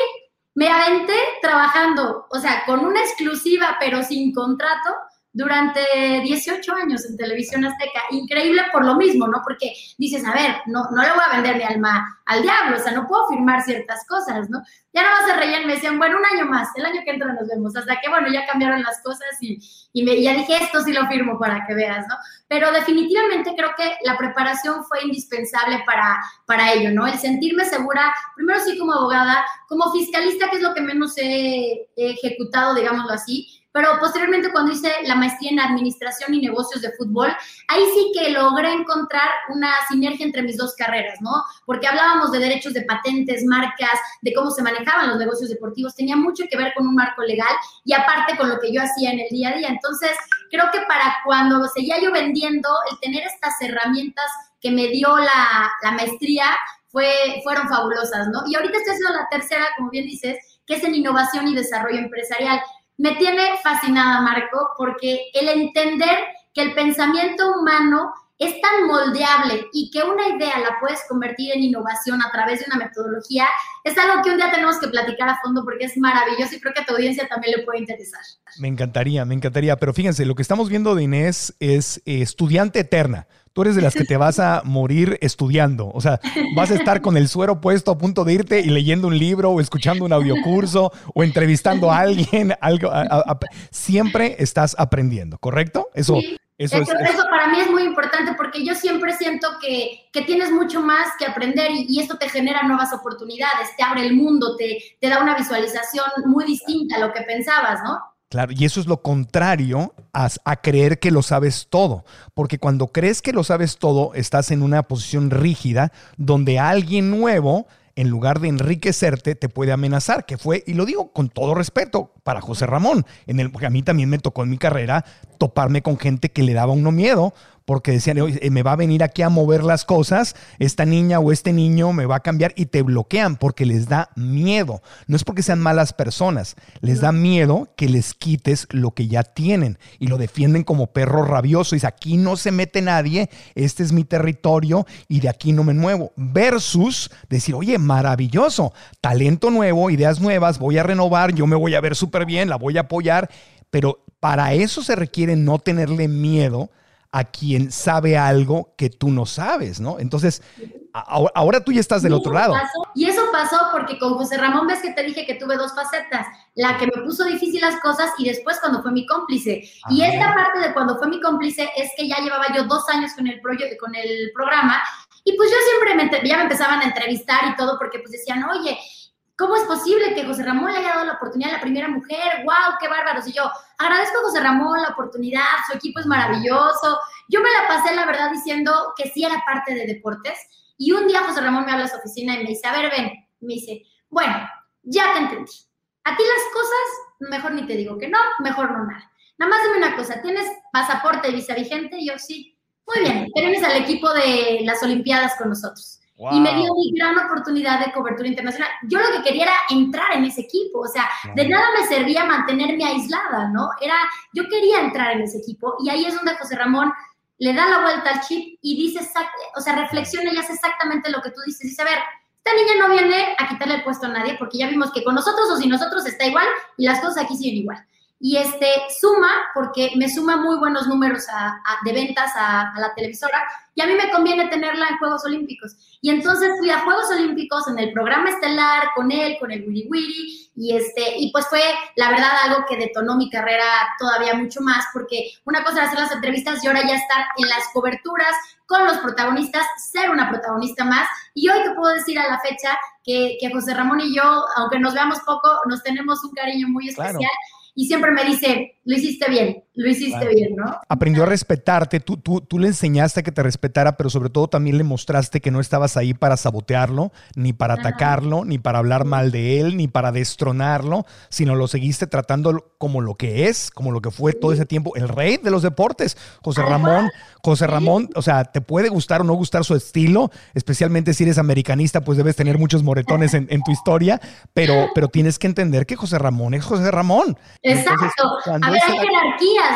me aventé trabajando, o sea, con una exclusiva, pero sin contrato, durante 18 años en Televisión Azteca. Increíble por lo mismo, ¿no? Porque dices, a ver, no, no le voy a vender mi alma al diablo, o sea, no puedo firmar ciertas cosas, ¿no? Ya no se reían, me decían, bueno, un año más, el año que entra nos vemos, hasta que, bueno, ya cambiaron las cosas y, y me, ya dije, esto sí lo firmo para que veas, ¿no? Pero definitivamente creo que la preparación fue indispensable para, para ello, ¿no? El sentirme segura, primero sí como abogada, como fiscalista, que es lo que menos he ejecutado, digámoslo así, pero posteriormente cuando hice la maestría en administración y negocios de fútbol, ahí sí que logré encontrar una sinergia entre mis dos carreras, ¿no? Porque hablábamos de derechos de patentes, marcas, de cómo se manejaban los negocios deportivos, tenía mucho que ver con un marco legal y aparte con lo que yo hacía en el día a día. Entonces, creo que para cuando seguía yo vendiendo, el tener estas herramientas que me dio la, la maestría, fue, fueron fabulosas, ¿no? Y ahorita estoy haciendo la tercera, como bien dices, que es en innovación y desarrollo empresarial me tiene fascinada, Marco, porque el entender que el pensamiento humano es tan moldeable y que una idea la puedes convertir en innovación a través de una metodología, es algo que un día tenemos que platicar a fondo porque es maravilloso y creo que a tu audiencia también le puede interesar. Me encantaría, me encantaría, pero fíjense, lo que estamos viendo de Inés es eh, estudiante eterna. Tú eres de las que [laughs] te vas a morir estudiando, o sea, vas a estar con el suero puesto a punto de irte y leyendo un libro o escuchando un audiocurso o entrevistando a alguien, algo, siempre estás aprendiendo, ¿correcto? Eso, eso, eso, para mí es muy importante porque yo siempre siento que, que tienes mucho más que aprender y, y, esto te genera nuevas oportunidades, te abre el mundo, te, te da una visualización muy distinta a lo que pensabas, ¿no? Claro, y eso es lo contrario a, a, creer que lo sabes todo, porque cuando crees que lo sabes todo, estás en una posición rígida donde alguien nuevo, en lugar de enriquecerte, te puede amenazar, que fue, y lo digo con todo respeto, para José Ramón, en el, porque a mí también me tocó en mi carrera toparme con gente que le daba uno miedo, porque decían, me va a venir aquí a mover las cosas, esta niña o este niño me va a cambiar y te bloquean porque les da miedo. No es porque sean malas personas, les da miedo que les quites lo que ya tienen y lo defienden como perro rabioso. Dice, aquí no se mete nadie, este es mi territorio y de aquí no me muevo. Versus decir, oye, maravilloso, talento nuevo, ideas nuevas, voy a renovar, yo me voy a ver súper bien, la voy a apoyar, pero para eso se requiere no tenerle miedo a quien sabe algo que tú no sabes, ¿no? Entonces, ahora tú ya estás del otro lado. y eso pasó porque con José Ramón ves que te dije que tuve dos facetas, la que me puso difícil las cosas y después cuando fue mi cómplice. Y esta parte de cuando fue mi cómplice es que ya llevaba yo dos años con el, proyecto, con el programa y pues yo siempre me, ya me empezaban a entrevistar y todo porque pues decían, oye, ¿Cómo es posible que José Ramón le haya dado la oportunidad a la primera mujer? ¡Wow! ¡Qué bárbaros! Y yo agradezco a José Ramón la oportunidad, su equipo es maravilloso. Yo me la pasé, la verdad, diciendo que sí era parte de deportes. Y un día José Ramón me habla a su oficina y me dice, a ver, ven. Me dice, bueno, ya te entendí. A ti las cosas, mejor ni te digo que no, mejor no nada. Nada más dime una cosa, ¿tienes pasaporte y visa vigente? Y yo sí. Muy bien, te vienes al equipo de las Olimpiadas con nosotros. Y me dio mi gran oportunidad de cobertura internacional. Yo lo que quería era entrar en ese equipo, o sea, de nada me servía mantenerme aislada, ¿no? Era, yo quería entrar en ese equipo y ahí es donde José Ramón le da la vuelta al chip y dice, o sea, reflexiona y hace exactamente lo que tú dices. Dice, a ver, esta niña no viene a quitarle el puesto a nadie porque ya vimos que con nosotros o sin nosotros está igual y las cosas aquí siguen igual. Y este suma porque me suma muy buenos números de ventas a, la televisora y a mí me conviene tenerla en Juegos Olímpicos. Y entonces fui a Juegos Olímpicos en el programa estelar con él, con el Willy Willy y este y pues fue la verdad algo que detonó mi carrera todavía mucho más porque una cosa era hacer las entrevistas y ahora ya estar en las coberturas con los protagonistas, ser una protagonista más. Y hoy te puedo decir a la fecha que, que José Ramón y yo, aunque nos veamos poco, nos tenemos un cariño muy especial y siempre me dice, lo hiciste bien, lo hiciste bien, ¿no? Aprendió a respetarte, tú, tú, tú le enseñaste a que te respetara, pero sobre todo también le mostraste que no estabas ahí para sabotearlo, ni para atacarlo, ni para hablar mal de él, ni para destronarlo, sino lo seguiste tratando como lo que es, como lo que fue todo ese tiempo, el rey de los deportes, José Ramón. José Ramón, o sea, te puede gustar o no gustar su estilo, especialmente si eres americanista, pues debes tener muchos moretones en, tu historia, pero, pero tienes que entender que José Ramón es José Ramón. Exacto. a ver, hay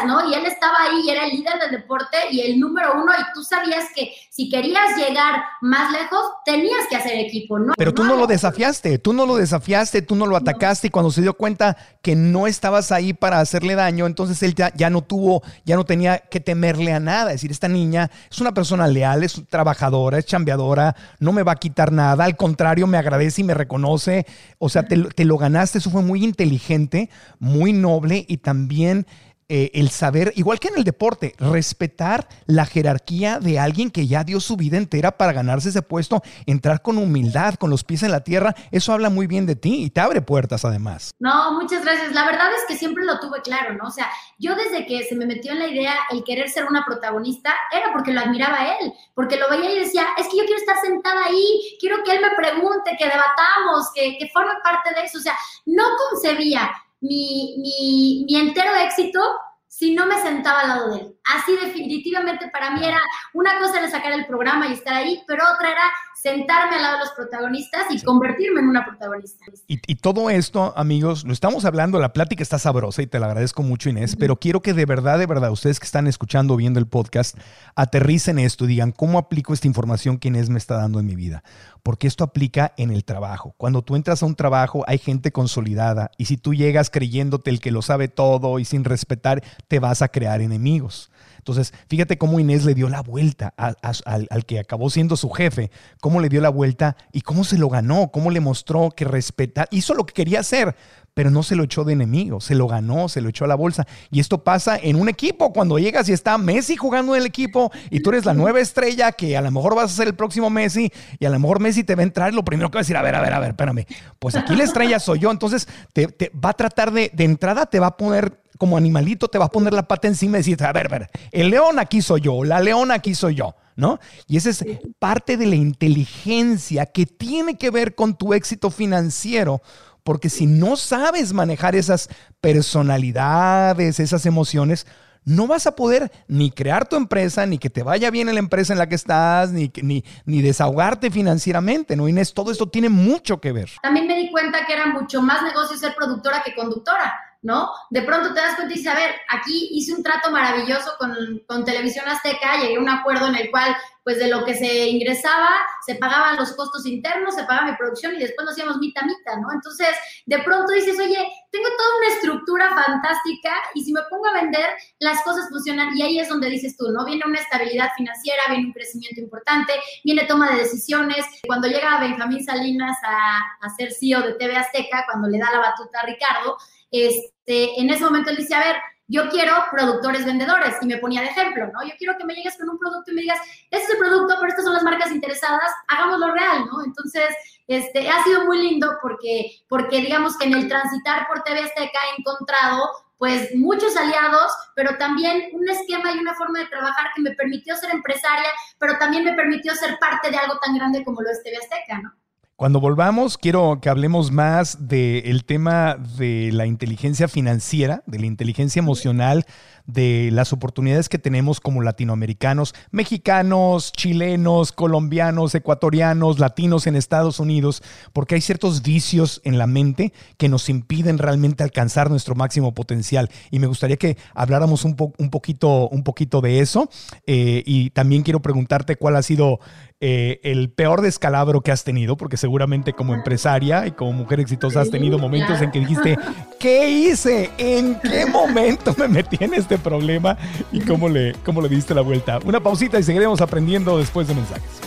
¿no? Y él estaba ahí y era el líder del deporte y el número uno, y tú sabías que si querías llegar más lejos, tenías que hacer equipo, ¿no? Pero tú no lo desafiaste, tú no lo desafiaste, tú no lo atacaste, y cuando se dio cuenta que no estabas ahí para hacerle daño, entonces él ya, ya no tuvo, ya no tenía que temerle a nada. Es decir, esta niña es una persona leal, es trabajadora, es chambeadora, no me va a quitar nada, al contrario, me agradece y me reconoce. O sea, te, te lo ganaste, eso fue muy inteligente, muy noble y también eh, el saber, igual que en el deporte, respetar la jerarquía de alguien que ya dio su vida entera para ganarse ese puesto, entrar con humildad, con los pies en la tierra, eso habla muy bien de ti y te abre puertas además. No, muchas gracias. La verdad es que siempre lo tuve claro, ¿no? O sea, yo desde que se me metió en la idea el querer ser una protagonista, era porque lo admiraba a él, porque lo veía y decía, es que yo quiero estar sentada ahí, quiero que él me pregunte, que debatamos, que, que forme parte de eso. O sea, no concebía mi, mi, mi entero éxito si no me sentaba al lado de él. Así definitivamente para mí era una cosa era sacar el programa y estar ahí, pero otra era sentarme al lado de los protagonistas y convertirme en una protagonista. Y, todo esto, amigos, lo estamos hablando, la plática está sabrosa y te la agradezco mucho, Inés, pero quiero que de verdad, de verdad, ustedes que están escuchando o viendo el podcast, aterricen esto y digan, ¿cómo aplico esta información que Inés me está dando en mi vida? Porque esto aplica en el trabajo. Cuando tú entras a un trabajo, hay gente consolidada y si tú llegas creyéndote el que lo sabe todo y sin respetar, te vas a crear enemigos. Entonces, fíjate cómo Inés le dio la vuelta al, que acabó siendo su jefe, cómo le dio la vuelta y cómo se lo ganó, cómo le mostró que respeta, hizo lo que quería hacer, pero no se lo echó de enemigo, se lo ganó, se lo echó a la bolsa. Y esto pasa en un equipo, cuando llegas y está Messi jugando en el equipo y tú eres la nueva estrella que a lo mejor vas a ser el próximo Messi y a lo mejor Messi te va a entrar, lo primero que va a decir, a ver, a ver, a ver, espérame, pues aquí la estrella soy yo, entonces te, va a tratar de, de entrada, te va a poner como animalito te va a poner la pata encima y decir, a ver, a ver, el león aquí soy yo, la leona aquí soy yo, ¿no? Y esa es parte de la inteligencia que tiene que ver con tu éxito financiero, porque si no sabes manejar esas personalidades, esas emociones, no vas a poder ni crear tu empresa, ni que te vaya bien en la empresa en la que estás, ni, ni, ni desahogarte financieramente, ¿no, Inés? Todo esto tiene mucho que ver. También me di cuenta que era mucho más negocio ser productora que conductora ¿no? De pronto te das cuenta y dices, a ver, aquí hice un trato maravilloso con, con, Televisión Azteca, llegué a un acuerdo en el cual, pues de lo que se ingresaba, se pagaban los costos internos, se pagaba mi producción y después nos hacíamos mitad mitad, ¿no? Entonces, de pronto dices, oye, tengo toda una estructura fantástica y si me pongo a vender, las cosas funcionan y ahí es donde dices tú, ¿no? Viene una estabilidad financiera, viene un crecimiento importante, viene toma de decisiones. Cuando llega Benjamín Salinas a, a ser CEO de TV Azteca, cuando le da la batuta a Ricardo, este, en ese momento él dice, a ver, yo quiero productores vendedores y me ponía de ejemplo, ¿no? Yo quiero que me llegues con un producto y me digas, este es el producto, pero estas son las marcas interesadas, hagámoslo real, ¿no? Entonces, este, ha sido muy lindo porque, porque digamos que en el transitar por TV Azteca he encontrado pues muchos aliados, pero también un esquema y una forma de trabajar que me permitió ser empresaria, pero también me permitió ser parte de algo tan grande como lo es TV Azteca, ¿no? Cuando volvamos, quiero que hablemos más del tema de la inteligencia financiera, de la inteligencia emocional, de las oportunidades que tenemos como latinoamericanos, mexicanos, chilenos, colombianos, ecuatorianos, latinos en Estados Unidos, porque hay ciertos vicios en la mente que nos impiden realmente alcanzar nuestro máximo potencial. Y me gustaría que habláramos un, poquito de eso. Eh, y también quiero preguntarte cuál ha sido eh, el peor descalabro que has tenido, porque seguramente como empresaria y como mujer exitosa has tenido momentos en que dijiste, ¿qué hice? ¿En qué [laughs] momento me metí en este problema? ¿Y cómo le, cómo le diste la vuelta? Una pausita y seguiremos aprendiendo después de mensajes.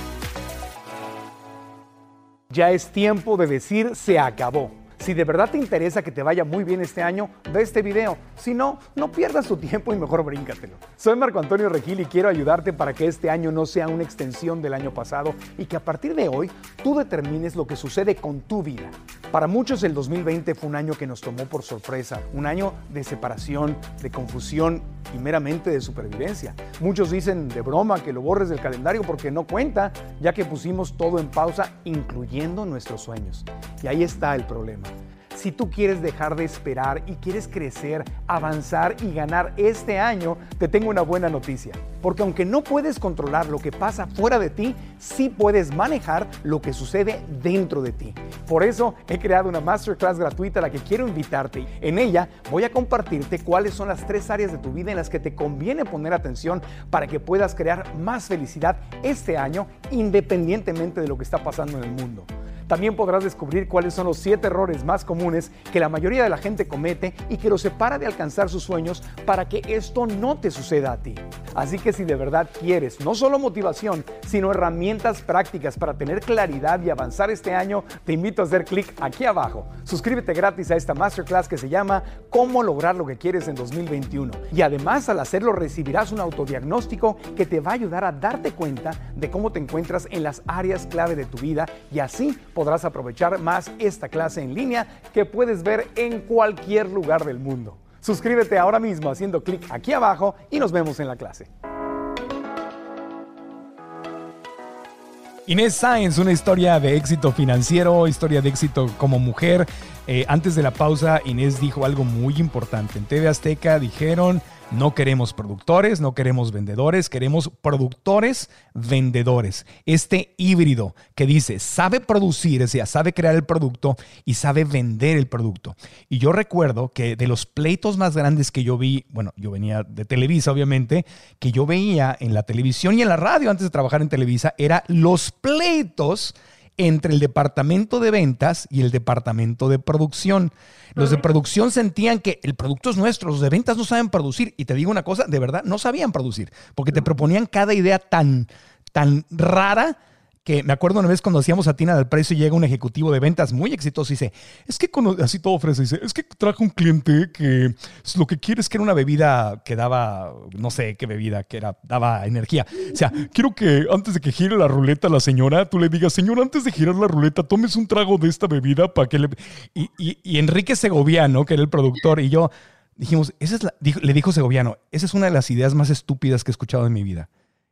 Ya es tiempo de decir se acabó. Si de verdad te interesa que te vaya muy bien este año, ve este video. Si no, no pierdas tu tiempo y mejor bríncatelo. Soy Marco Antonio Regil y quiero ayudarte para que este año no sea una extensión del año pasado y que a partir de hoy tú determines lo que sucede con tu vida. Para muchos el 2020 fue un año que nos tomó por sorpresa, un año de separación, de confusión y meramente de supervivencia. Muchos dicen de broma que lo borres del calendario porque no cuenta, ya que pusimos todo en pausa, incluyendo nuestros sueños. Y ahí está el problema. Si tú quieres dejar de esperar y quieres crecer, avanzar y ganar este año, te tengo una buena noticia. Porque aunque no puedes controlar lo que pasa fuera de ti, sí puedes manejar lo que sucede dentro de ti. Por eso he creado una masterclass gratuita a la que quiero invitarte. En ella voy a compartirte cuáles son las tres áreas de tu vida en las que te conviene poner atención para que puedas crear más felicidad este año independientemente de lo que está pasando en el mundo. También podrás descubrir cuáles son los siete errores más comunes que la mayoría de la gente comete y que los separa de alcanzar sus sueños para que esto no te suceda a ti. Así que si de verdad quieres no solo motivación, sino herramientas prácticas para tener claridad y avanzar este año, te invito a hacer clic aquí abajo. Suscríbete gratis a esta masterclass que se llama Cómo lograr lo que quieres en 2021. Y además al hacerlo recibirás un autodiagnóstico que te va a ayudar a darte cuenta de cómo te encuentras en las áreas clave de tu vida y así podrás aprovechar más esta clase en línea que puedes ver en cualquier lugar del mundo. Suscríbete ahora mismo haciendo clic aquí abajo y nos vemos en la clase. Inés Sáenz, una historia de éxito financiero, historia de éxito como mujer. Eh, antes de la pausa, Inés dijo algo muy importante. En TV Azteca dijeron, no queremos productores, no queremos vendedores, queremos productores, vendedores. Este híbrido que dice, sabe producir, o sea, sabe crear el producto y sabe vender el producto. Y yo recuerdo que de los pleitos más grandes que yo vi, bueno, yo venía de Televisa, obviamente, que yo veía en la televisión y en la radio antes de trabajar en Televisa, era los pleitos entre el departamento de ventas y el departamento de producción. Los de producción sentían que el producto es nuestro, los de ventas no saben producir. Y te digo una cosa, de verdad, no sabían producir, porque te proponían cada idea tan, tan rara que me acuerdo una vez cuando hacíamos a Tina del Precio y llega un ejecutivo de ventas muy exitoso y dice, es que así todo ofrece, dice, es que trajo un cliente que lo que quiere es que era una bebida que daba, no sé qué bebida, que era, daba energía. O sea, quiero que antes de que gire la ruleta la señora, tú le digas, señor, antes de girar la ruleta, tomes un trago de esta bebida para que le... Y, y, Enrique Segoviano, que era el productor, y yo dijimos, esa es la, le dijo Segoviano, esa es una de las ideas más estúpidas que he escuchado en mi vida.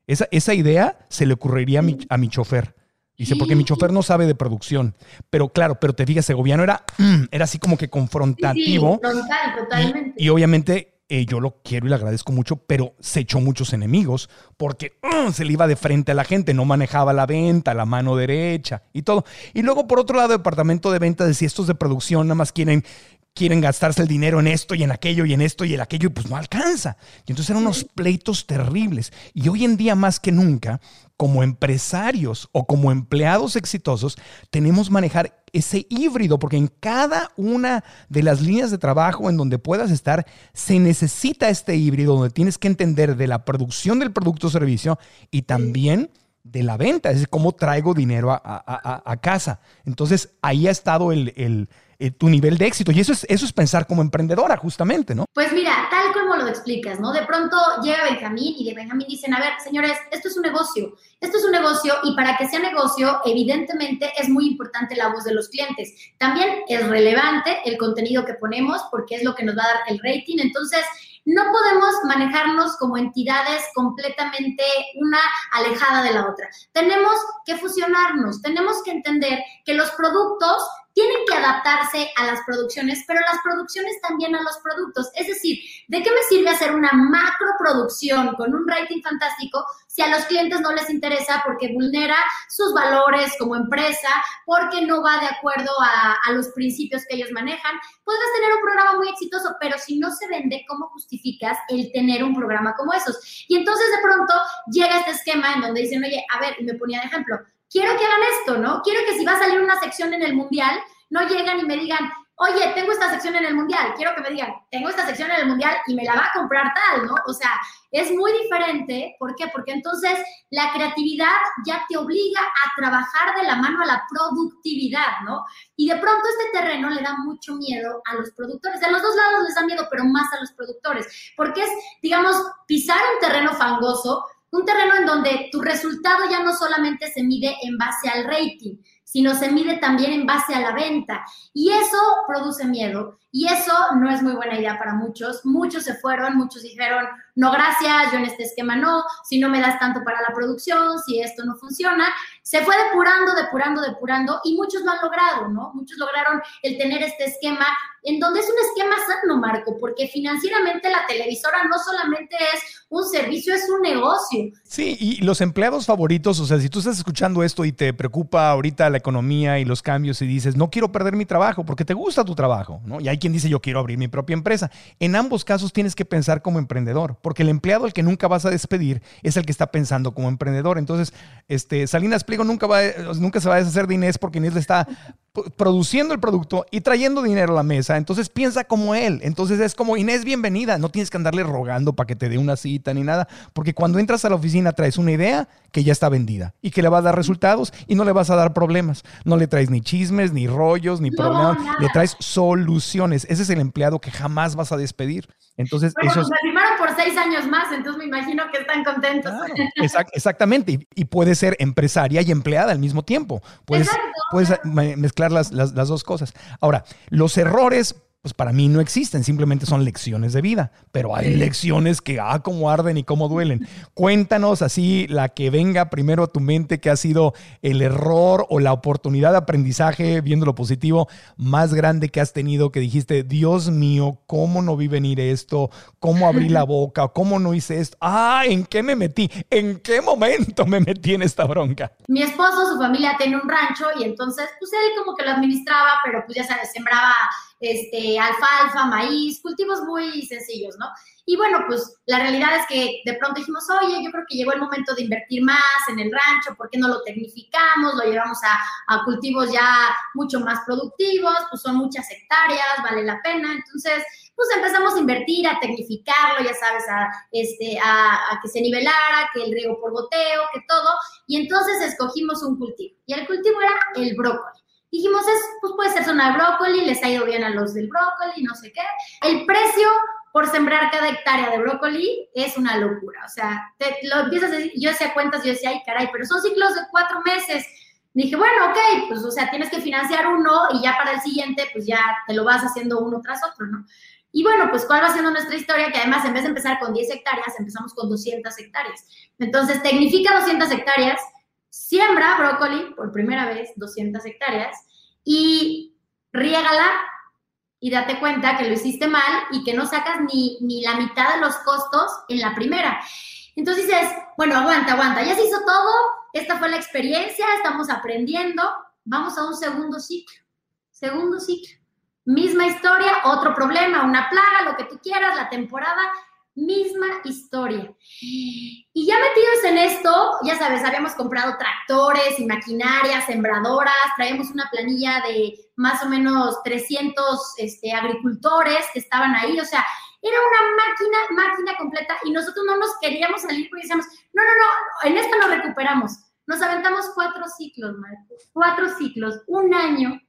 Esa, idea se le ocurriría a mi, a mi chofer. Dice, porque mi chofer no sabe de producción. Pero claro, pero te digas, Segoviano era, [clears throat] era así como que confrontativo. totalmente. Y, obviamente eh, yo lo quiero y le agradezco mucho, pero se echó muchos enemigos porque mm, se le iba de frente a la gente, no manejaba la venta, la mano derecha y todo. Y luego, por otro lado, el departamento de venta decía, estos de producción nada más quieren quieren gastarse el dinero en esto y en aquello y en esto y en aquello y pues no alcanza. Y entonces eran unos pleitos terribles. Y hoy en día más que nunca, como empresarios o como empleados exitosos, tenemos que manejar ese híbrido, porque en cada una de las líneas de trabajo en donde puedas estar, se necesita este híbrido donde tienes que entender de la producción del producto o servicio y también de la venta, es decir, cómo traigo dinero a, casa. Entonces ahí ha estado el eh, tu nivel de éxito. Y eso es, eso es pensar como emprendedora, justamente, ¿no? Pues mira, tal como lo explicas, ¿no? De pronto llega Benjamín y de Benjamín dicen, a ver, señores, esto es un negocio, esto es un negocio y para que sea negocio, evidentemente es muy importante la voz de los clientes. También es relevante el contenido que ponemos porque es lo que nos va a dar el rating. Entonces, no podemos manejarnos como entidades completamente una alejada de la otra. Tenemos que fusionarnos, tenemos que entender que los productos tienen que adaptarse a las producciones, pero las producciones también a los productos. Es decir, ¿de qué me sirve hacer una macro producción con un rating fantástico si a los clientes no les interesa porque vulnera sus valores como empresa, porque no va de acuerdo a, los principios que ellos manejan? Podrás tener un programa muy exitoso, pero si no se vende, ¿cómo justificas el tener un programa como esos? Y entonces de pronto llega este esquema en donde dicen, oye, a ver, y me ponía de ejemplo, quiero que hagan esto, ¿no? Quiero que si va a salir una sección en el mundial, no llegan y me digan, oye, tengo esta sección en el mundial, quiero que me digan, tengo esta sección en el mundial y me la va a comprar tal, ¿no? O sea, es muy diferente, ¿por qué? Porque entonces la creatividad ya te obliga a trabajar de la mano a la productividad, ¿no? Y de pronto este terreno le da mucho miedo a los productores, a los dos lados les da miedo, pero más a los productores, porque es, digamos, pisar un terreno fangoso, un terreno en donde tu resultado ya no solamente se mide en base al rating, sino se mide también en base a la venta. Y eso produce miedo. Y eso no es muy buena idea para muchos. Muchos se fueron, muchos dijeron, no, gracias, yo en este esquema no, si no me das tanto para la producción, si esto no funciona. Se fue depurando, depurando, depurando y muchos lo han logrado, ¿no? Muchos lograron el tener este esquema en donde es un esquema sano, Marco, porque financieramente la televisora no solamente es un servicio, es un negocio. Sí, y los empleados favoritos, o sea, si tú estás escuchando esto y te preocupa ahorita la economía y los cambios y dices, no quiero perder mi trabajo porque te gusta tu trabajo, ¿no? Y hay quien dice, yo quiero abrir mi propia empresa. En ambos casos tienes que pensar como emprendedor, porque el empleado al que nunca vas a despedir es el que está pensando como emprendedor. Entonces, este, Salinas Pliego nunca, va, nunca se va a deshacer de Inés porque Inés le está produciendo el producto y trayendo dinero a la mesa. Entonces piensa como él. Entonces es como Inés, bienvenida. No tienes que andarle rogando para que te dé una cita ni nada. Porque cuando entras a la oficina traes una idea que ya está vendida y que le va a dar resultados y no le vas a dar problemas. No le traes ni chismes, ni rollos, ni problemas. Le traes soluciones. Ese es el empleado que jamás vas a despedir. Entonces, bueno, firmaron por seis años más, entonces me imagino que están contentos. exactamente. Y, puede ser empresaria y empleada al mismo tiempo. Puedes, puedes mezclar las, las, las dos cosas. Ahora, los errores pues para mí no existen, simplemente son lecciones de vida, pero hay lecciones que, ah, cómo arden y cómo duelen. Cuéntanos así la que venga primero a tu mente, que ha sido el error o la oportunidad de aprendizaje, viendo lo positivo, más grande que has tenido, que dijiste, Dios mío, ¿cómo no vi venir esto? ¿Cómo abrí la [laughs] boca? ¿Cómo no hice esto? Ah, ¿en qué me metí? ¿En qué momento me metí en esta bronca? Mi esposo, su familia tiene un rancho y entonces, pues él como que lo administraba, pero pues ya sabes, sembraba este, alfalfa, maíz, cultivos muy sencillos, ¿no? Y bueno, pues la realidad es que de pronto dijimos, oye, yo creo que llegó el momento de invertir más en el rancho, ¿por qué no lo tecnificamos? Lo llevamos a, cultivos ya mucho más productivos, pues son muchas hectáreas, vale la pena. Entonces, pues empezamos a invertir, a tecnificarlo, ya sabes, a, este, a, que se nivelara, que el riego por goteo, que todo. Y entonces escogimos un cultivo. Y el cultivo era el brócoli. Dijimos, es, pues puede ser zona de brócoli, les ha ido bien a los del brócoli, no sé qué. El precio por sembrar cada hectárea de brócoli es una locura. O sea, te, lo empiezas a decir, yo hacía cuentas, yo decía, ay, caray, pero son ciclos de cuatro meses. Dije, bueno, ok, pues, o sea, tienes que financiar uno y ya para el siguiente, pues ya te lo vas haciendo uno tras otro, ¿no? Y bueno, pues cuál va siendo nuestra historia, que además en vez de empezar con 10 hectáreas, empezamos con 200 hectáreas. Entonces, tecnifica 200 hectáreas, siembra brócoli por primera vez, 200 hectáreas, y riégala y date cuenta que lo hiciste mal y que no sacas ni, ni la mitad de los costos en la primera. Entonces dices, bueno, aguanta, aguanta, ya se hizo todo, esta fue la experiencia, estamos aprendiendo, vamos a un segundo ciclo. Segundo ciclo. Misma historia, otro problema, una plaga, lo que tú quieras, la temporada, misma historia. Y ya metidos en esto, ya sabes, habíamos comprado tractores y maquinarias, sembradoras, traíamos una planilla de más o menos 300 este, agricultores que estaban ahí, o sea, era una máquina, máquina completa y nosotros no nos queríamos salir porque decíamos, no, no, no, en esto nos recuperamos. Nos aventamos cuatro ciclos, Marco, cuatro ciclos, un año.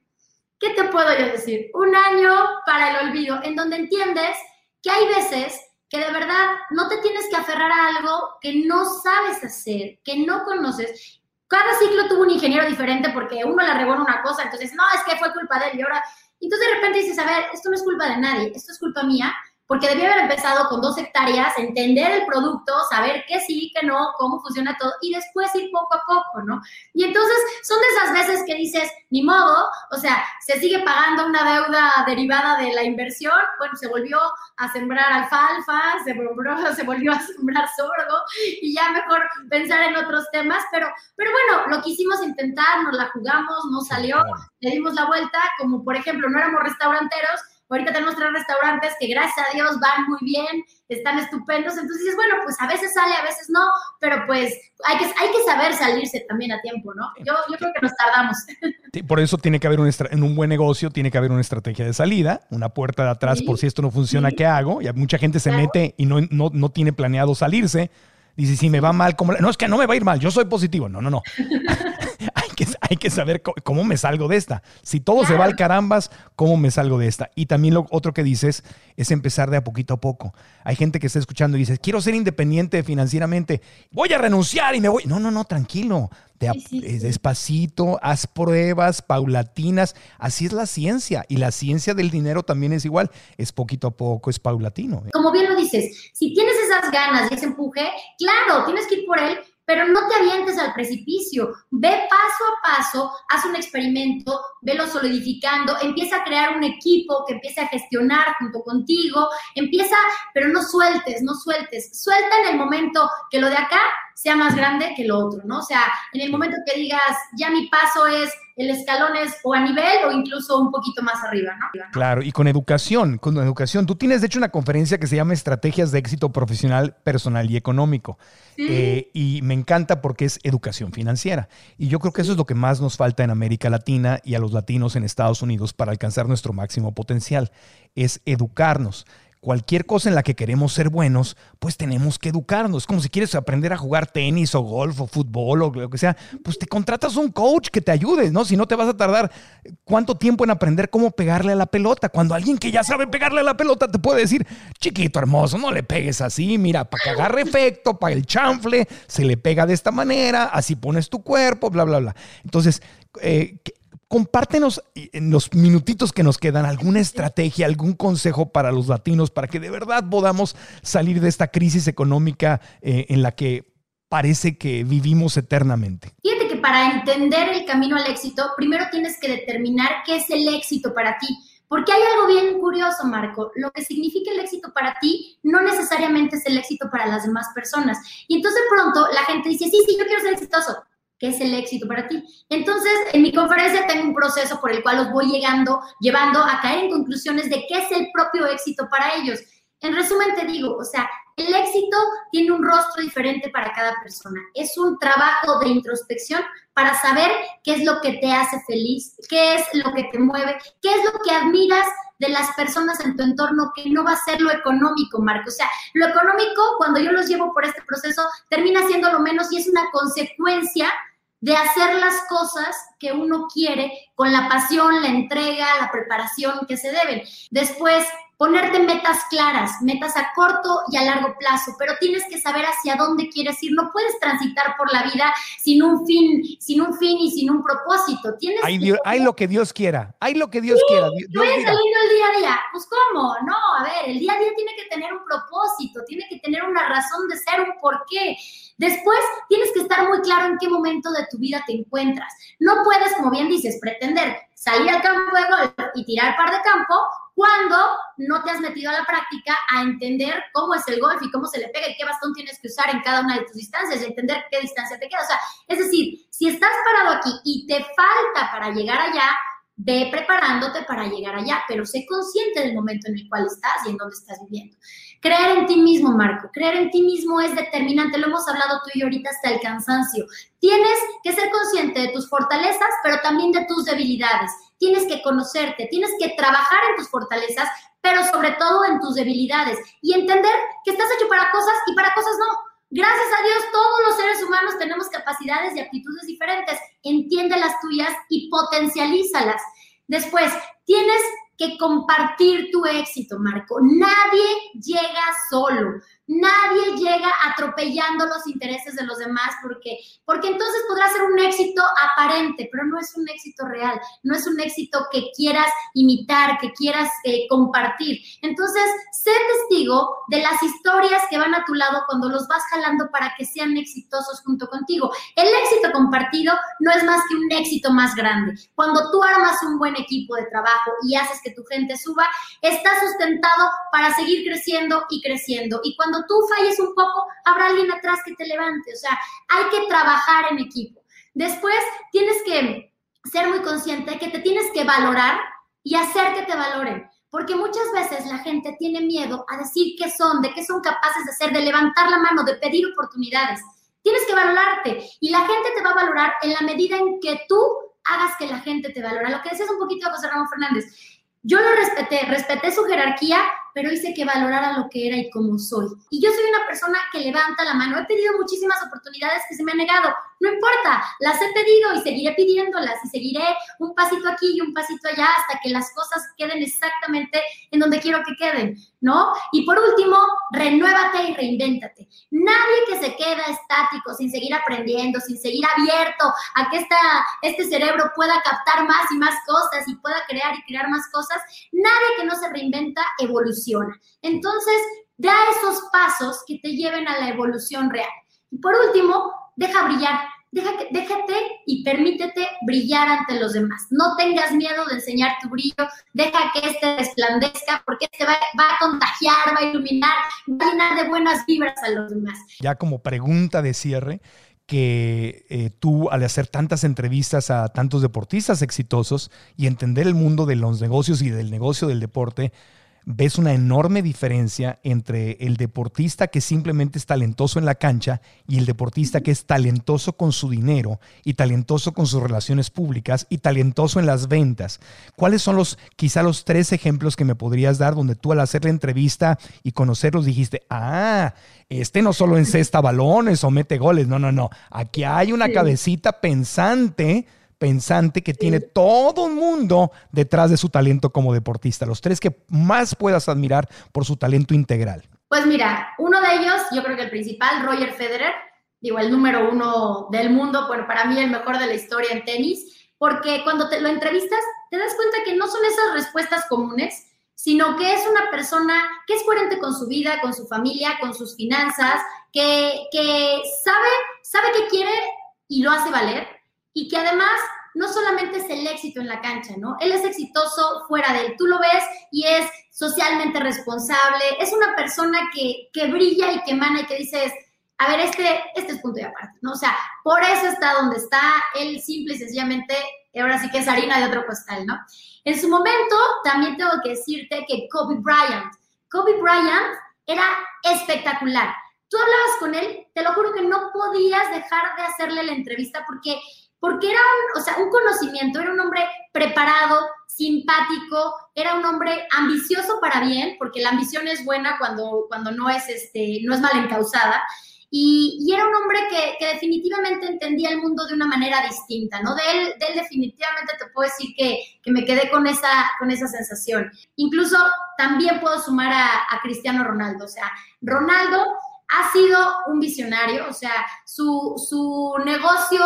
¿Qué te puedo yo decir? Un año para el olvido, en donde entiendes que hay veces que de verdad no te tienes que aferrar a algo que no sabes hacer, que no conoces. Cada ciclo tuvo un ingeniero diferente porque uno le regó una cosa, entonces, no, es que fue culpa de él y ahora... Entonces de repente dices, a ver, esto no es culpa de nadie, esto es culpa mía, porque debía haber empezado con dos hectáreas, entender el producto, saber qué sí, qué no, cómo funciona todo, y después ir poco a poco, ¿no? Y entonces son de esas veces que dices, ni modo, o sea, se sigue pagando una deuda derivada de la inversión, bueno, se volvió a sembrar alfalfa, se volvió, [laughs] se volvió a sembrar sorgo, y ya mejor pensar en otros temas, pero, pero bueno, lo quisimos intentar, nos la jugamos, no salió, le dimos la vuelta, como por ejemplo, no éramos restauranteros, Ahorita tenemos tres restaurantes que gracias a Dios van muy bien, están estupendos. Entonces dices, bueno, pues a veces sale, a veces no, pero pues hay que, hay que saber salirse también a tiempo, ¿no? Yo, yo creo que nos tardamos. [laughs] Por eso tiene que haber un en un buen negocio, tiene que haber una estrategia de salida, una puerta de atrás por si esto no funciona, ¿qué hago? Y mucha gente se mete y no, no, no tiene planeado salirse. Dice, si me va mal, ¿cómo? No, es que no me va a ir mal, yo soy positivo. No, no, no. [laughs] [laughs] hay que saber cómo, me salgo de esta. Si todo se va al carambas, ¿cómo me salgo de esta? Y también lo otro que dices es empezar de a poquito a poco. Hay gente que está escuchando y dice, quiero ser independiente financieramente, voy a renunciar y me voy. No, no, no, tranquilo. Despacito, haz pruebas paulatinas. Así es la ciencia. Y la ciencia del dinero también es igual. Es poquito a poco, es paulatino. Como bien lo dices, si tienes esas ganas y ese empuje, claro, tienes que ir por él, pero no te al precipicio. Ve paso a paso, haz un experimento, velo solidificando, empieza a crear un equipo que empiece a gestionar junto contigo, empieza, pero no sueltes, no sueltes. Suelta en el momento que lo de acá sea más grande que lo otro, ¿no? O sea, en el momento que digas, ya mi paso es el escalón es o a nivel o incluso un poquito más arriba, ¿no? Claro, y con educación, con educación. Tú tienes, de hecho, una conferencia que se llama Estrategias de Éxito Profesional, Personal y Económico. Eh, y me encanta porque es educación financiera. Y yo creo que eso es lo que más nos falta en América Latina y a los latinos en Estados Unidos para alcanzar nuestro máximo potencial. Es educarnos cualquier cosa en la que queremos ser buenos, pues tenemos que educarnos. Es como si quieres aprender a jugar tenis o golf o fútbol o lo que sea, pues te contratas un coach que te ayude, ¿no? Si no te vas a tardar cuánto tiempo en aprender cómo pegarle a la pelota. Cuando alguien que ya sabe pegarle a la pelota te puede decir, chiquito hermoso, no le pegues así, mira, para que agarre efecto, para el chanfle, se le pega de esta manera, así pones tu cuerpo, bla, bla, bla. Entonces, eh, compártenos en los minutitos que nos quedan alguna estrategia, algún consejo para los latinos para que de verdad podamos salir de esta crisis económica eh, en la que parece que vivimos eternamente. Fíjate que para entender el camino al éxito, primero tienes que determinar qué es el éxito para ti. Porque hay algo bien curioso, Marco. Lo que significa el éxito para ti no necesariamente es el éxito para las demás personas. Y entonces de pronto la gente dice, sí, sí, yo quiero ser exitoso ¿Qué es el éxito para ti? Entonces, en mi conferencia tengo un proceso por el cual los voy llegando, llevando a caer en conclusiones de qué es el propio éxito para ellos. En resumen, te digo, o sea, el éxito tiene un rostro diferente para cada persona. Es un trabajo de introspección para saber qué es lo que te hace feliz, qué es lo que te mueve, qué es lo que admiras de las personas en tu entorno que no va a ser lo económico, Marco. O sea, lo económico, cuando yo los llevo por este proceso, termina siendo lo menos y es una consecuencia de hacer las cosas que uno quiere con la pasión, la entrega, la preparación que se deben. Después, ponerte metas claras, metas a corto y a largo plazo, pero tienes que saber hacia dónde quieres ir. No puedes transitar por la vida sin un fin, sin un fin y sin un propósito. Tienes hay, lo que Dios quiera, hay lo que Dios quiera. Dios saliendo el día a día. Pues cómo, no, a ver, el día a día tiene que tener un propósito, tiene que tener una razón de ser, un porqué. Después, tienes que estar muy claro en qué momento de tu vida te encuentras. No puedes, como bien dices, pretender salir al campo de golf y tirar par de campo cuando no te has metido a la práctica a entender cómo es el golf y cómo se le pega y qué bastón tienes que usar en cada una de tus distancias y entender qué distancia te queda. O sea, es decir, si estás parado aquí y te falta para llegar allá, ve preparándote para llegar allá, pero sé consciente del momento en el cual estás y en dónde estás viviendo. Creer en ti mismo, Marco, creer en ti mismo es determinante, lo hemos hablado tú y yo ahorita hasta el cansancio. Tienes que ser consciente de tus fortalezas, pero también de tus debilidades. Tienes que conocerte, tienes que trabajar en tus fortalezas, pero sobre todo en tus debilidades y entender que estás hecho para cosas y para cosas no. Gracias a Dios, todos los seres humanos tenemos capacidades y aptitudes diferentes. Entiende las tuyas y potencialízalas. Después, tienes que compartir tu éxito, Marco. Nadie llega solo. Nadie llega atropellando los intereses de los demás porque, porque entonces podrá ser un éxito aparente, pero no es un éxito real, no es un éxito que quieras imitar, que quieras eh, compartir. Entonces, sé testigo de las historias que van a tu lado cuando los vas jalando para que sean exitosos junto contigo. El éxito compartido no es más que un éxito más grande. Cuando tú armas un buen equipo de trabajo y haces que tu gente suba, está sustentado para seguir creciendo y creciendo. Y cuando tú falles un poco, habrá alguien atrás que te levante. O sea, hay que trabajar en equipo. Después tienes que ser muy consciente que te tienes que valorar y hacer que te valoren. porque muchas veces la gente tiene miedo a decir qué son, de qué son capaces de hacer, de levantar la mano, de pedir oportunidades. Tienes que valorarte y la gente te va a valorar en la medida en que tú hagas que la gente te valora. Lo que decías un poquito José Ramón Fernández, yo lo respeté, respeté su jerarquía, pero hice que valorara lo que era y cómo soy. Y yo soy una persona que levanta la mano. He pedido muchísimas oportunidades que se me han negado. No importa, las he pedido y seguiré pidiéndolas y seguiré un pasito aquí y un pasito allá hasta que las cosas queden exactamente en donde quiero que queden, ¿no? Y por último, renuévate y reinvéntate. Nadie que se queda estático sin seguir aprendiendo, sin seguir abierto a que esta, este cerebro pueda captar más y más cosas y pueda crear y crear más cosas, nadie que no se reinventa evoluciona. Entonces, da esos pasos que te lleven a la evolución real. Y por último, deja brillar déjate y permítete brillar ante los demás. No tengas miedo de enseñar tu brillo, deja que este resplandezca porque este va, a contagiar, va a iluminar, va a llenar de buenas vibras a los demás. Ya como pregunta de cierre, que eh, tú al hacer tantas entrevistas a tantos deportistas exitosos y entender el mundo de los negocios y del negocio del deporte, ves una enorme diferencia entre el deportista que simplemente es talentoso en la cancha y el deportista que es talentoso con su dinero y talentoso con sus relaciones públicas y talentoso en las ventas. ¿Cuáles son los, quizá los tres ejemplos que me podrías dar donde tú al hacer la entrevista y conocerlos dijiste, ah, este no solo encesta balones o mete goles, no, no, no, aquí hay una cabecita pensante pensante que tiene todo un mundo detrás de su talento como deportista. Los tres que más puedas admirar por su talento integral. Pues mira, uno de ellos, yo creo que el principal, Roger Federer, digo, el número uno del mundo, bueno, para mí el mejor de la historia en tenis, porque cuando te lo entrevistas, te das cuenta que no son esas respuestas comunes, sino que es una persona que es coherente con su vida, con su familia, con sus finanzas, que, que sabe, sabe qué quiere y lo hace valer, y que además no solamente es el éxito en la cancha, ¿no? Él es exitoso fuera de él. Tú lo ves y es socialmente responsable, es una persona que, que brilla y que emana y que dices, a ver, este, este es punto de aparte, ¿no? O sea, por eso está donde está, él simple y sencillamente, ahora sí que es harina de otro costal, ¿no? En su momento, también tengo que decirte que Kobe Bryant, Kobe Bryant era espectacular. Tú hablabas con él, te lo juro que no podías dejar de hacerle la entrevista porque porque era un, o sea, un conocimiento, era un hombre preparado, simpático, era un hombre ambicioso para bien, porque la ambición es buena cuando, cuando no, es este, no es mal encausada, y, y era un hombre que, que, definitivamente entendía el mundo de una manera distinta, ¿no? De él, de él definitivamente te puedo decir que, que, me quedé con esa, con esa sensación. Incluso también puedo sumar a, a Cristiano Ronaldo, o sea, Ronaldo ha sido un visionario, o sea, su, su negocio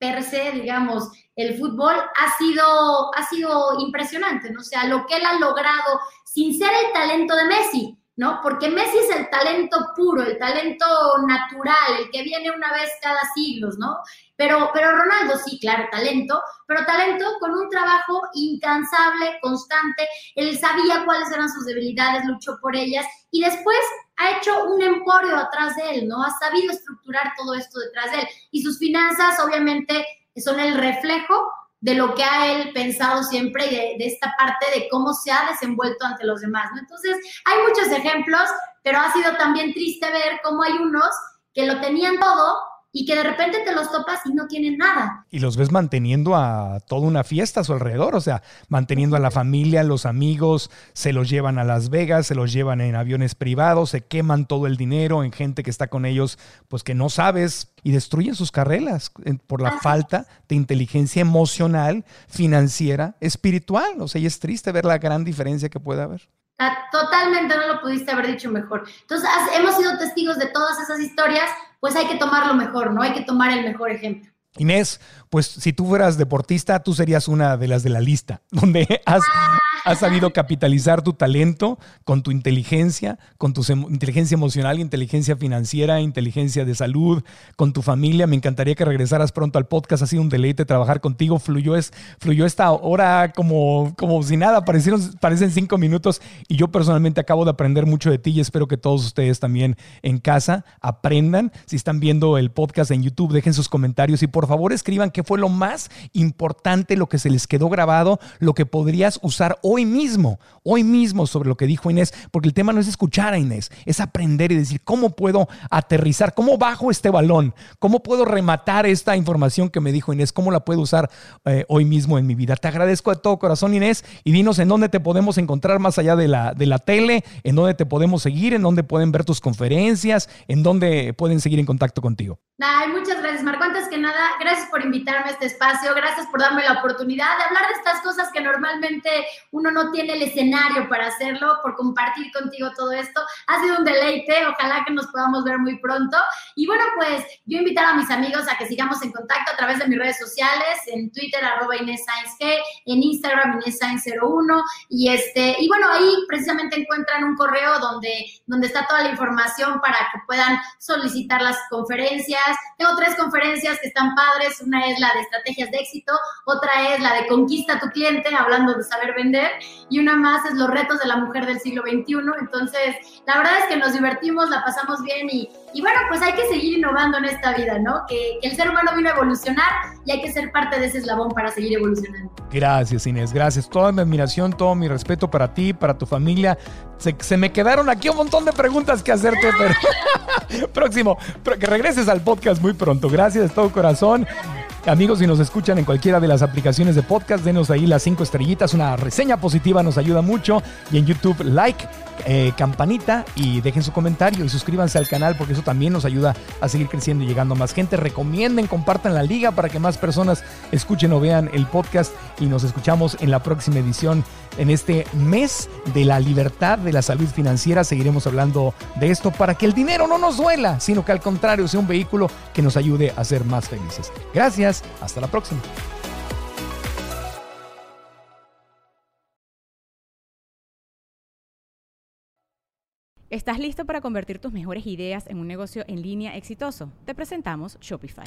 per se, digamos, el fútbol ha sido, ha sido impresionante, ¿no? O sea, lo que él ha logrado sin ser el talento de Messi, ¿no? Porque Messi es el talento puro, el talento natural, el que viene una vez cada siglos, ¿no? Pero, pero Ronaldo sí, claro, talento, pero talento con un trabajo incansable, constante. Él sabía cuáles eran sus debilidades, luchó por ellas y después ha hecho un emporio atrás de él, ¿no? Ha sabido estructurar todo esto detrás de él. Y sus finanzas, obviamente, son el reflejo de lo que ha él pensado siempre y de, de, esta parte de cómo se ha desenvuelto ante los demás, ¿no? Entonces, hay muchos ejemplos, pero ha sido también triste ver cómo hay unos que lo tenían todo y que de repente te los topas y no tienen nada. Y los ves manteniendo a toda una fiesta a su alrededor, o sea, manteniendo a la familia, los amigos, se los llevan a Las Vegas, se los llevan en aviones privados, se queman todo el dinero en gente que está con ellos, pues que no sabes, y destruyen sus carreras por la falta de inteligencia emocional, financiera, espiritual. O sea, y es triste ver la gran diferencia que puede haber. Totalmente, no lo pudiste haber dicho mejor. Entonces, hemos sido testigos de todas esas historias, pues hay que tomar lo mejor, ¿no? Hay que tomar el mejor ejemplo. Inés, pues si tú fueras deportista, tú serías una de las de la lista, [laughs] donde has, has sabido capitalizar tu talento con tu inteligencia, con tu inteligencia emocional, inteligencia financiera, inteligencia de salud, con tu familia. Me encantaría que regresaras pronto al podcast. Ha sido un deleite trabajar contigo. Fluyó, es, fluyó esta hora como, como si nada. Parecieron, parecen cinco minutos y yo personalmente acabo de aprender mucho de ti y espero que todos ustedes también en casa aprendan. Si están viendo el podcast en YouTube, dejen sus comentarios y por favor escriban qué fue lo más importante, lo que se les quedó grabado, lo que podrías usar hoy hoy mismo, hoy mismo sobre lo que dijo Inés, porque el tema no es escuchar a Inés, es aprender y decir cómo puedo aterrizar, cómo bajo este balón, cómo puedo rematar esta información que me dijo Inés, cómo la puedo usar eh, hoy mismo en mi vida. Te agradezco de todo corazón Inés y dinos en dónde te podemos encontrar más allá de la, de la tele, en dónde te podemos seguir, en dónde pueden ver tus conferencias, en dónde pueden seguir en contacto contigo. Ay, muchas gracias, Marco. Antes que nada, gracias por invitarme a este espacio, gracias por darme la oportunidad de hablar de estas cosas que normalmente no tiene el escenario para hacerlo, por compartir contigo todo esto. Ha sido un deleite, ojalá que nos podamos ver muy pronto. Y bueno, pues yo invitar a mis amigos a que sigamos en contacto a través de mis redes sociales, en Twitter, arroba Inés en Instagram, Inés 01 y este, y bueno, ahí precisamente encuentran un correo donde, donde está toda la información para que puedan solicitar las conferencias. Tengo tres conferencias que están padres, una es la de estrategias de éxito, otra es la de conquista tu cliente, hablando de saber vender, y una más es los retos de la mujer del siglo XXI. Entonces, la verdad es que nos divertimos, la pasamos bien y, y bueno, pues hay que seguir innovando en esta vida, ¿no? Que, el ser humano vino a evolucionar y hay que ser parte de ese eslabón para seguir evolucionando. Gracias, Inés, gracias. Toda mi admiración, todo mi respeto para ti, para tu familia. Se, se me quedaron aquí un montón de preguntas que hacerte, pero [laughs] próximo, que regreses al podcast muy pronto. Gracias de todo corazón. Amigos, si nos escuchan en cualquiera de las aplicaciones de podcast, denos ahí las cinco estrellitas, una reseña positiva nos ayuda mucho. Y en YouTube, like, eh, campanita y dejen su comentario y suscríbanse al canal porque eso también nos ayuda a seguir creciendo y llegando a más gente. Recomienden, compartan la liga para que más personas escuchen o vean el podcast y nos escuchamos en la próxima edición. En este mes de la libertad, de la salud financiera, seguiremos hablando de esto para que el dinero no nos duela, sino que al contrario sea un vehículo que nos ayude a ser más felices. Gracias, hasta la próxima. ¿Estás listo para convertir tus mejores ideas en un negocio en línea exitoso? Te presentamos Shopify.